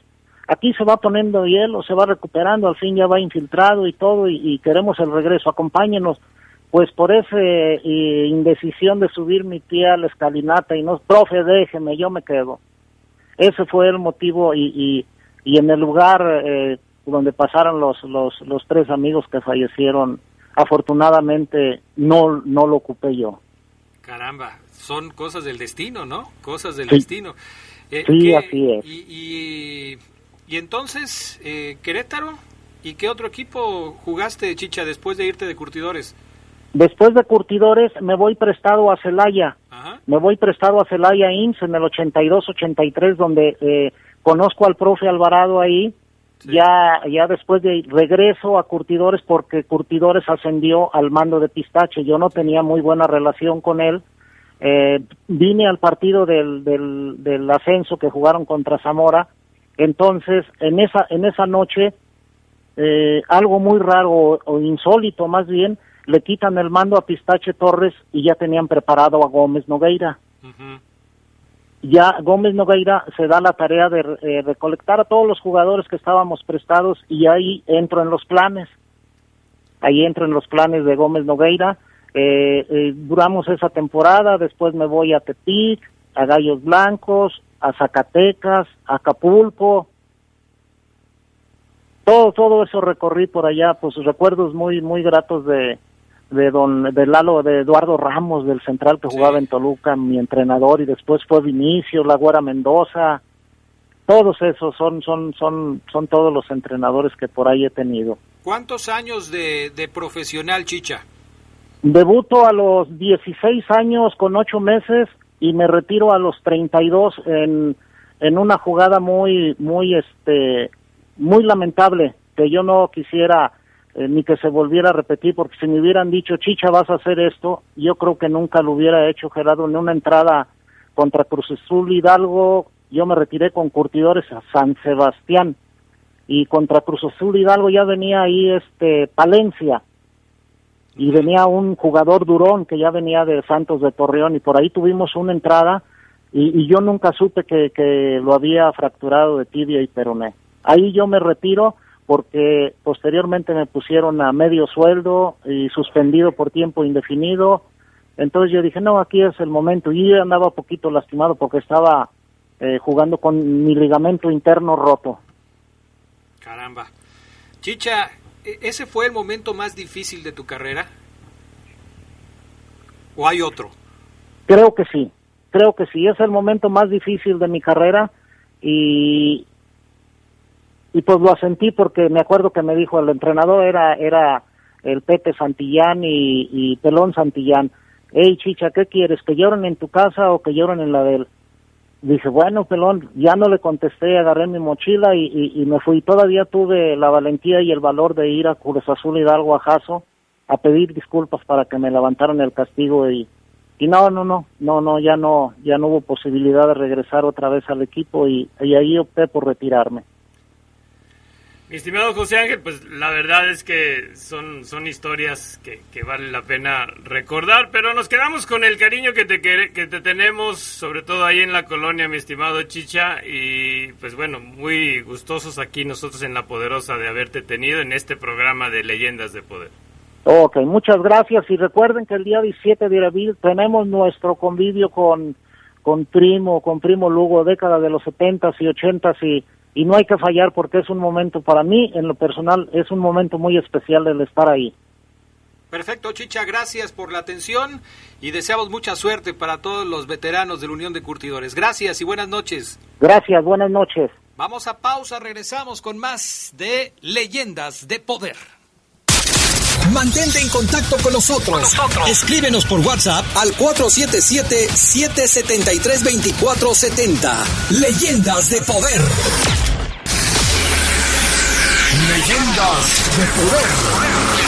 aquí se va poniendo hielo, se va recuperando, al fin ya va infiltrado y todo, y, queremos el regreso, acompáñenos. Pues por esa eh, indecisión de subir mi tía a la escalinata y no, profe, déjeme, yo me quedo. Ese fue el motivo y, y, y en el lugar eh, donde pasaron los, los, los tres amigos que fallecieron, afortunadamente no, no lo ocupé yo. Caramba, son cosas del destino, ¿no? Cosas del destino. Eh, sí, así es. Y, y, entonces, eh, Querétaro, ¿y qué otro equipo jugaste, Chicha, después de irte de Curtidores? Después de Curtidores me voy prestado a Celaya. Me voy prestado a Celaya INS en el 82-83, donde eh, conozco al profe Alvarado ahí. Ya, ya después de regreso a Curtidores porque Curtidores ascendió al mando de Pistache. Yo no tenía muy buena relación con él. Eh, vine al partido del, del, del ascenso que jugaron contra Zamora. Entonces, en esa, en esa noche, eh, algo muy raro o, insólito más bien, le quitan el mando a Pistache Torres y ya tenían preparado a Gómez Nogueira ya Gómez Nogueira se da la tarea de eh, recolectar a todos los jugadores que estábamos prestados y ahí entro en los planes. Ahí entro en los planes de Gómez Nogueira. Eh, eh, duramos esa temporada, después me voy a Tepic, a Gallos Blancos, a Zacatecas, a Acapulco. Todo, todo eso recorrí por allá, pues recuerdos muy, muy gratos de, de don de Lalo de Eduardo Ramos del central que jugaba en Toluca mi entrenador y después fue Vinicio La Mendoza. Todos esos son son son son todos los entrenadores que por ahí he tenido. ¿cuántos años de, de profesional Chicha? debuto a los 16 años con 8 meses y me retiro a los 32 en en una jugada muy muy este muy lamentable que yo no quisiera eh, ni que se volviera a repetir, porque si me hubieran dicho, Chicha, vas a hacer esto, yo creo que nunca lo hubiera hecho Gerardo en una entrada contra Cruz Azul Hidalgo, yo me retiré con curtidores a San Sebastián. Y contra Cruz Azul Hidalgo ya venía ahí este Palencia. Y venía un jugador Durón que ya venía de Santos de Torreón y por ahí tuvimos una entrada. Y, yo nunca supe que, que lo había fracturado de tibia y peroné. Ahí yo me retiro porque posteriormente me pusieron a medio sueldo y suspendido por tiempo indefinido. Entonces yo dije, no, aquí es el momento. Y yo andaba poquito lastimado porque estaba eh, jugando con mi ligamento interno roto. Caramba. Chicha, ¿e-, ¿ese fue el momento más difícil de tu carrera? ¿O hay otro? Creo que sí, creo que sí, es el momento más difícil de mi carrera y, y pues lo asentí porque me acuerdo que me dijo el entrenador era era el Pepe Santillán y, Pelón Santillán. Hey chicha, ¿qué quieres? ¿Que lloren en tu casa o que lloren en la de él? Dije, bueno, Pelón, ya no le contesté, agarré mi mochila y, me fui. Todavía tuve la valentía y el valor de ir a Cruz Azul Hidalgo a Jaso a pedir disculpas para que me levantaran el castigo y, y no, no, no, no, no, ya no, ya no hubo posibilidad de regresar otra vez al equipo y, y ahí opté por retirarme. Estimado José Ángel, pues la verdad es que son, son historias que, que vale la pena recordar, pero nos quedamos con el cariño que te, que te tenemos, sobre todo ahí en la colonia, mi estimado Chicha, y pues bueno, muy gustosos aquí nosotros en La Poderosa de haberte tenido en este programa de Leyendas de Poder. Ok, muchas gracias y recuerden que el día 17 de abril tenemos nuestro convivio con, con Primo, con Primo Lugo, década de los 70s y 80s y y no hay que fallar porque es un momento para mí, en lo personal, es un momento muy especial el estar ahí. Perfecto, Chicha, gracias por la atención y deseamos mucha suerte para todos los veteranos de la Unión de Curtidores. Gracias y buenas noches. Gracias, buenas noches. Vamos a pausa, regresamos con más de Leyendas de Poder. Mantente en contacto con nosotros. Escríbenos por WhatsApp al 477-773-2470. Leyendas de poder. Leyendas de poder.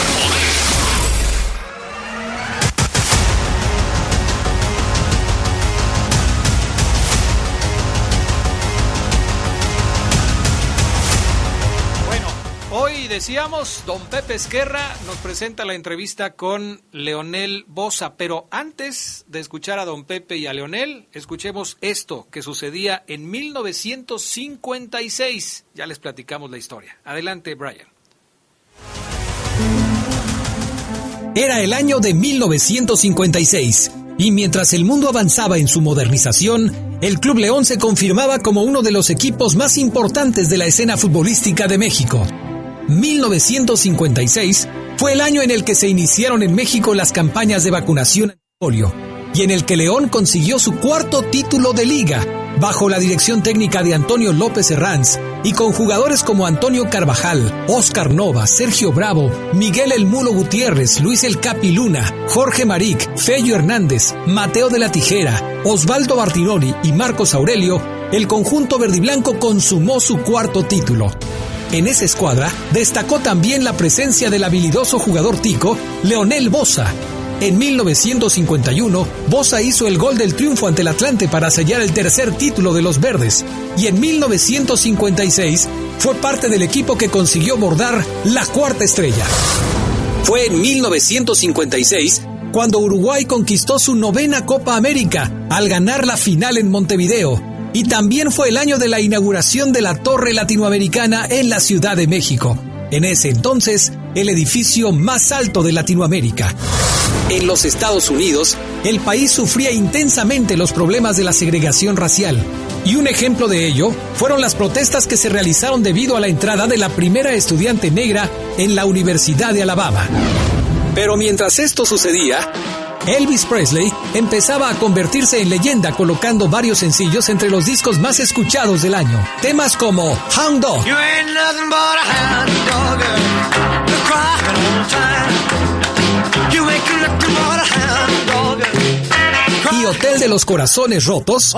Decíamos, don Pepe Esquerra nos presenta la entrevista con Leonel Bosa, pero antes de escuchar a don Pepe y a Leonel, escuchemos esto que sucedía en 1956. Ya les platicamos la historia. Adelante, Brian. Era el año de 1956 y mientras el mundo avanzaba en su modernización, el Club León se confirmaba como uno de los equipos más importantes de la escena futbolística de México. 1956 fue el año en el que se iniciaron en México las campañas de vacunación polio y en el que León consiguió su cuarto título de liga bajo la dirección técnica de Antonio López Herranz y con jugadores como Antonio Carvajal, Oscar Nova, Sergio Bravo, Miguel El Mulo Gutiérrez, Luis El Capi Luna, Jorge Maric, Fello Hernández, Mateo de la Tijera, Osvaldo Bartinoli y Marcos Aurelio, el conjunto verdiblanco consumó su cuarto título. En esa escuadra destacó también la presencia del habilidoso jugador tico Leonel Bosa. En 1951, Bosa hizo el gol del triunfo ante el Atlante para sellar el tercer título de los Verdes, y en 1956 fue parte del equipo que consiguió bordar la cuarta estrella. Fue en 1956 cuando Uruguay conquistó su novena Copa América al ganar la final en Montevideo, y también fue el año de la inauguración de la Torre Latinoamericana en la Ciudad de México. En ese entonces, el edificio más alto de Latinoamérica. En los Estados Unidos, el país sufría intensamente los problemas de la segregación racial. Y un ejemplo de ello fueron las protestas que se realizaron debido a la entrada de la primera estudiante negra en la Universidad de Alabama. Pero mientras esto sucedía, Elvis Presley empezaba a convertirse en leyenda colocando varios sencillos entre los discos más escuchados del año. Temas como Hound Dog. Y Hotel de los Corazones Rotos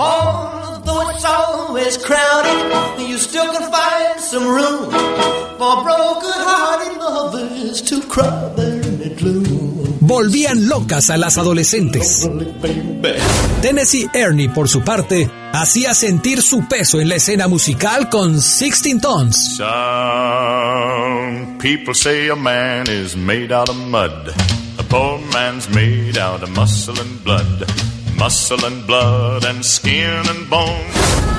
volvían locas a las adolescentes. Tennessee Ernie, por su parte, hacía sentir su peso en la escena musical con Sixteen Tons. Some people say a man is made out of mud. A poor man's made out of muscle and blood. Muscle and blood and skin and bone.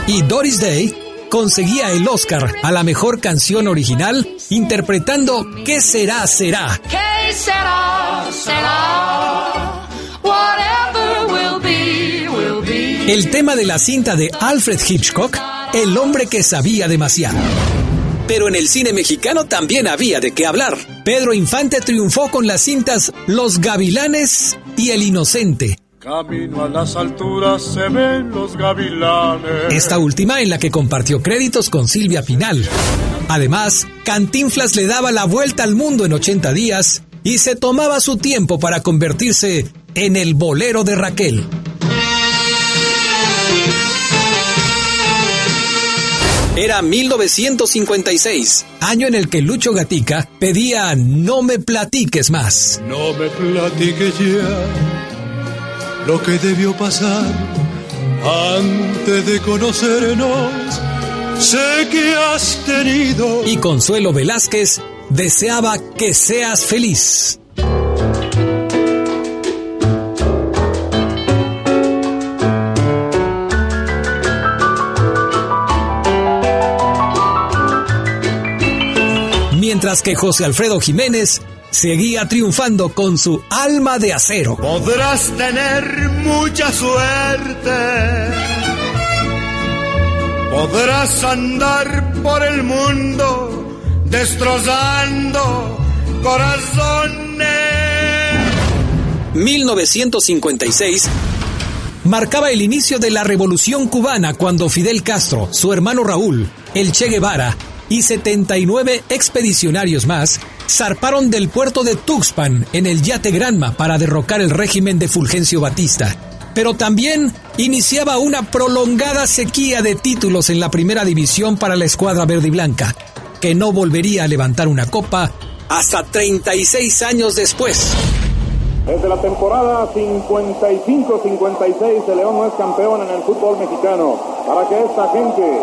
Y Doris Day conseguía el Oscar a la mejor canción original interpretando ¿Qué será, será? ¿Qué será, será? Whatever will be, will be. El tema de la cinta de Alfred Hitchcock, El hombre que sabía demasiado. Pero en el cine mexicano también había de qué hablar. Pedro Infante triunfó con las cintas Los Gavilanes y El Inocente Camino a las alturas se ven los gavilanes. Esta última en la que compartió créditos con Silvia Pinal. Además, Cantinflas le daba la vuelta al mundo en 80 días y se tomaba su tiempo para convertirse en el bolero de Raquel. Era 1956, año en el que Lucho Gatica pedía No me platiques más. No me platiques ya lo que debió pasar antes de conocernos. Sé que has tenido. Y Consuelo Velázquez deseaba que seas feliz. Mientras que José Alfredo Jiménez seguía triunfando con su alma de acero. Podrás tener mucha suerte. Podrás andar por el mundo destrozando corazones. 1956 marcaba el inicio de la revolución cubana cuando Fidel Castro, su hermano Raúl, el Che Guevara y 79 expedicionarios más zarparon del puerto de Tuxpan en el yate Granma para derrocar el régimen de Fulgencio Batista. Pero también iniciaba una prolongada sequía de títulos en la primera división para la escuadra verde y blanca, que no volvería a levantar una copa hasta 36 años después. Desde la temporada 55-56 el León no es campeón en el fútbol mexicano. Para que esta gente,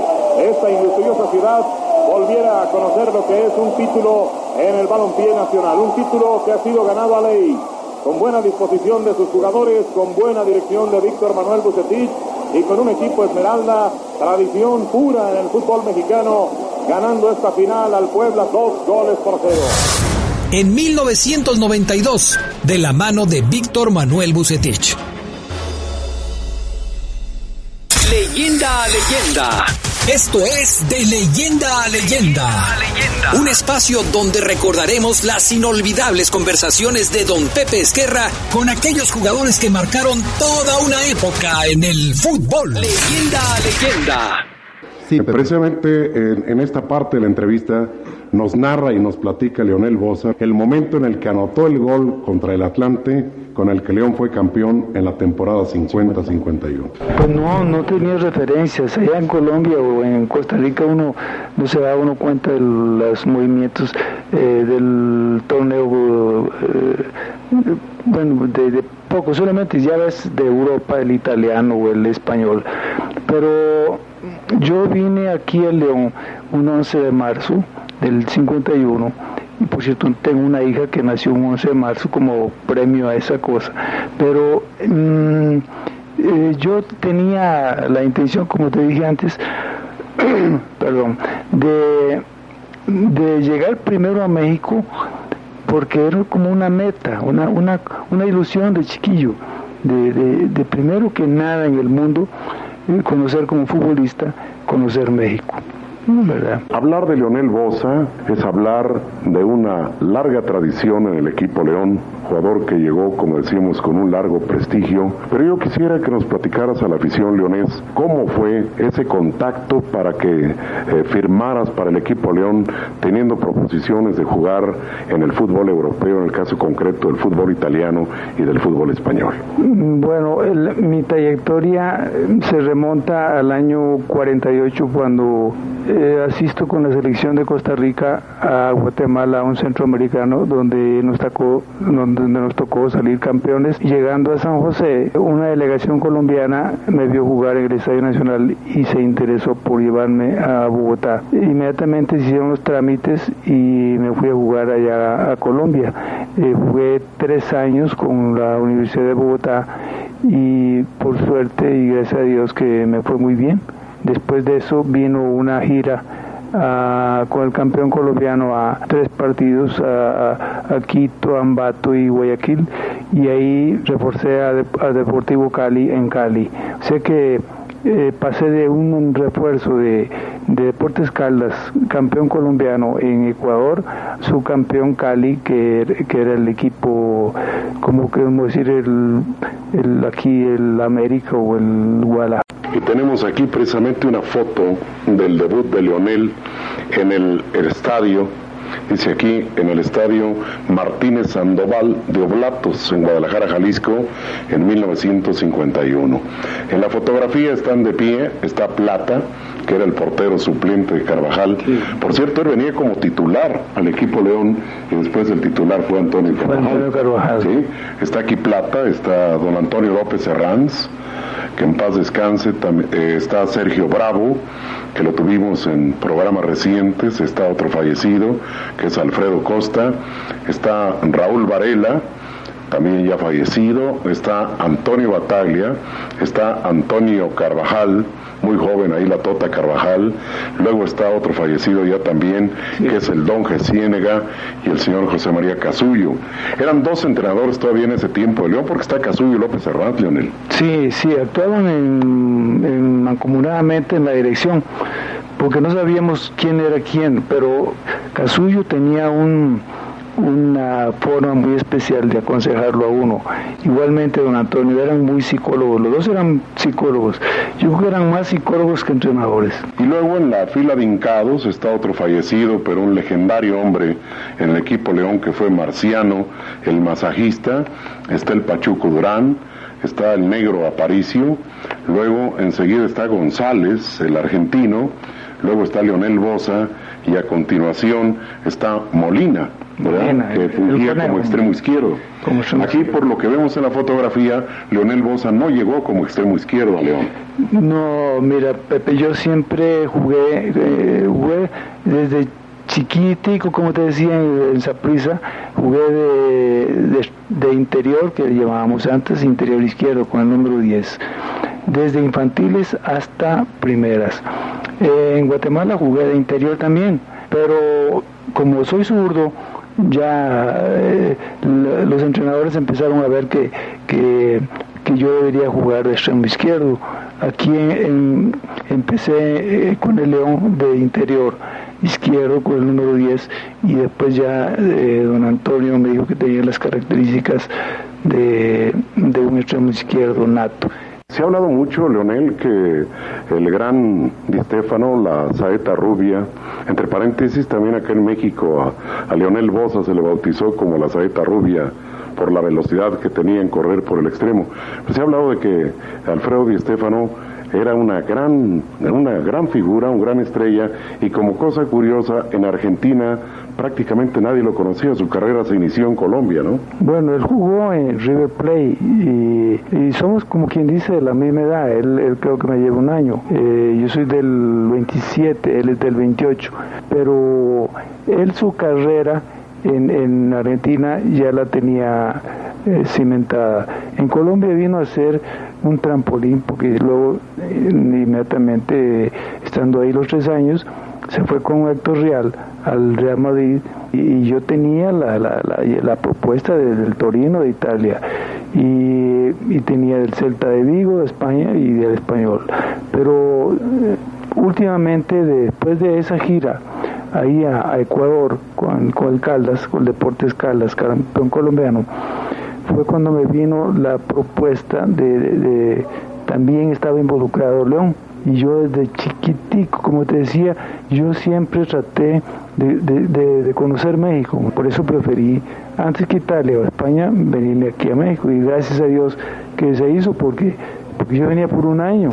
esta industriosa ciudad, volviera a conocer lo que es un título en el balompié nacional. Un título que ha sido ganado a ley, con buena disposición de sus jugadores, con buena dirección de Víctor Manuel Bucetich y con un equipo Esmeralda, tradición pura en el fútbol mexicano, ganando esta final al Puebla dos goles por cero en 1992 de la mano de Víctor Manuel Bucetich. Leyenda a leyenda. Esto es de leyenda a leyenda. Un espacio donde recordaremos las inolvidables conversaciones de don Pepe Esquerra con aquellos jugadores que marcaron toda una época en el fútbol. Leyenda a leyenda. Sí, precisamente en, en esta parte de la entrevista nos narra y nos platica Leonel Bosa el momento en el que anotó el gol contra el Atlante con el que León fue campeón en la temporada 50-51. Pues no, no tenía referencias. Allá en Colombia o en Costa Rica uno no se da uno cuenta de los movimientos eh, del torneo, eh, bueno, de, de poco, solamente ya ves de Europa el italiano o el español. Pero yo vine aquí a León un 11 de marzo del 51. Por cierto, tengo una hija que nació un 11 de marzo como premio a esa cosa. Pero mm, eh, yo tenía la intención, como te dije antes, perdón, de, de llegar primero a México porque era como una meta, una, una, una ilusión de chiquillo, de, de, de primero que nada en el mundo, eh, conocer como futbolista, conocer México. Hablar de Leonel Bosa es hablar de una larga tradición en el equipo León, jugador que llegó, como decimos, con un largo prestigio. Pero yo quisiera que nos platicaras a la afición leonés cómo fue ese contacto para que eh, firmaras para el equipo León, teniendo proposiciones de jugar en el fútbol europeo, en el caso concreto del fútbol italiano y del fútbol español. Bueno, mi trayectoria se remonta al año 48 cuando eh, asisto con la selección de Costa Rica a Guatemala, a un centroamericano, donde nos tocó, donde nos tocó salir campeones. Llegando a San José, una delegación colombiana me vio jugar en el Estadio Nacional y se interesó por llevarme a Bogotá. Inmediatamente hicieron los trámites y me fui a jugar allá a Colombia. Eh, jugué tres años con la Universidad de Bogotá y por suerte y gracias a Dios que me fue muy bien. Después de eso vino una gira uh, con el campeón colombiano a tres partidos, a, Quito, Ambato y Guayaquil, y ahí reforcé a, Deportivo Cali en Cali. Sé que eh, pasé de un refuerzo de, de, Deportes Caldas, campeón colombiano en Ecuador, su campeón Cali, que, que era el equipo, como queremos decir, el, el, aquí el América o el Guadalajara. Y tenemos aquí precisamente una foto del debut de Leonel en el, el estadio dice aquí en el estadio Martínez Sandoval de Oblatos en Guadalajara, Jalisco, en 1951. En la fotografía están de pie, está Plata, que era el portero suplente de Carvajal. Por cierto, él venía como titular al equipo León y después el titular fue Antonio Carvajal. Carvajal. Sí, está aquí Plata, está don Antonio López Herranz, que en paz descanse, eh, está Sergio Bravo, que lo tuvimos en programas recientes, está otro fallecido, que es Alfredo Costa, está Raúl Varela, también ya fallecido, está Antonio Bataglia, está Antonio Carvajal, muy joven ahí la Tota Carvajal, luego está otro fallecido ya también, que es el Don Gesiénega y el señor José María Casullo. Eran dos entrenadores todavía en ese tiempo de León, porque está Casullo López Serrat, Leonel. Sí, sí, actuaban en, en, mancomunadamente en la dirección, porque no sabíamos quién era quién, pero Casullo tenía un una forma muy especial de aconsejarlo a uno. Igualmente don Antonio, eran muy psicólogos, los dos eran psicólogos. Yo creo que eran más psicólogos que entrenadores. Y luego en la fila de hincados está otro fallecido, pero un legendario hombre en el equipo León que fue Marciano, el masajista, está el Pachuco Durán, está el negro Aparicio, luego enseguida está González, el argentino, luego está Leonel Bosa y a continuación está Molina, ¿verdad? que fungía como extremo izquierdo. Aquí, por lo que vemos en la fotografía, Leonel Bosa no llegó como extremo izquierdo a León. No, mira, Pepe, yo siempre jugué, eh, jugué desde chiquitico, como te decía, en Saprisa, jugué de, de, interior, que llamábamos antes interior izquierdo, con el número 10, desde infantiles hasta primeras. Eh, en Guatemala jugué de interior también, pero como soy zurdo, ya eh, los entrenadores empezaron a ver que, que, yo debería jugar de extremo izquierdo. Aquí empecé eh, con el León de interior izquierdo con el número 10 y después ya don Antonio me dijo que tenía las características de, de un extremo izquierdo nato. Se ha hablado mucho, Leonel, que el gran Di Stefano, la saeta rubia, entre paréntesis, también acá en México a, Leonel Bosa se le bautizó como la saeta rubia por la velocidad que tenía en correr por el extremo. se ha hablado de que Alfredo Di Stefano era una gran, una gran figura, un gran estrella, y como cosa curiosa, en Argentina prácticamente nadie lo conocía, su carrera se inició en Colombia, ¿no? Bueno, él jugó en River Plate y, somos como quien dice de la misma edad, él, creo que me lleva un año, eh, yo soy del 27, él es del 28, pero él su carrera en, en Argentina ya la tenía eh, cimentada. En Colombia vino a ser un trampolín porque luego eh, inmediatamente estando ahí los tres años se fue con Héctor Real al Real Madrid y, yo tenía la, la, la, propuesta del Torino de Italia y, y, tenía del Celta de Vigo de España y del Español. Pero eh, últimamente después de esa gira ahí a, Ecuador con, con, el Caldas, con el Deportes Caldas, campeón colombiano, fue cuando me vino la propuesta de, también estaba involucrado León. Y yo desde chiquitico, como te decía, yo siempre traté de, conocer México, por eso preferí antes que Italia o España venirme aquí a México y gracias a Dios que se hizo porque, porque yo venía por un año.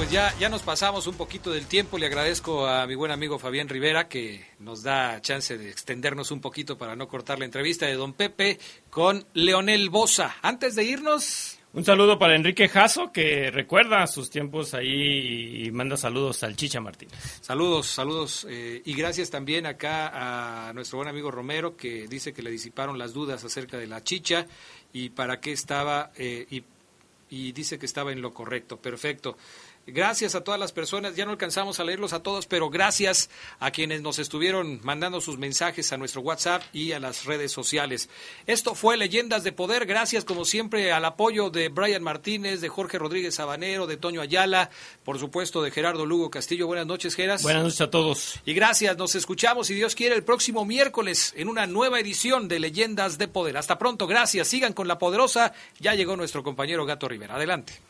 Pues ya, ya nos pasamos un poquito del tiempo. Le agradezco a mi buen amigo Fabián Rivera que nos da chance de extendernos un poquito para no cortar la entrevista de Don Pepe con Leonel Bosa. Antes de irnos, un saludo para Enrique Jasso, que recuerda sus tiempos ahí y manda saludos al Chicha Martínez. Saludos, saludos. Eh, y gracias también acá a nuestro buen amigo Romero, que dice que le disiparon las dudas acerca de la Chicha y para qué estaba, eh, y, y dice que estaba en lo correcto. Perfecto. Gracias a todas las personas, ya no alcanzamos a leerlos a todos, pero gracias a quienes nos estuvieron mandando sus mensajes a nuestro WhatsApp y a las redes sociales. Esto fue Leyendas de Poder, gracias como siempre al apoyo de Brian Martínez, de Jorge Rodríguez Sabanero, de Toño Ayala, por supuesto de Gerardo Lugo Castillo. Buenas noches, Geras. Buenas noches a todos. Y gracias, nos escuchamos, si Dios quiere, el próximo miércoles en una nueva edición de Leyendas de Poder. Hasta pronto, gracias, sigan con la poderosa, ya llegó nuestro compañero Gato Rivera. Adelante.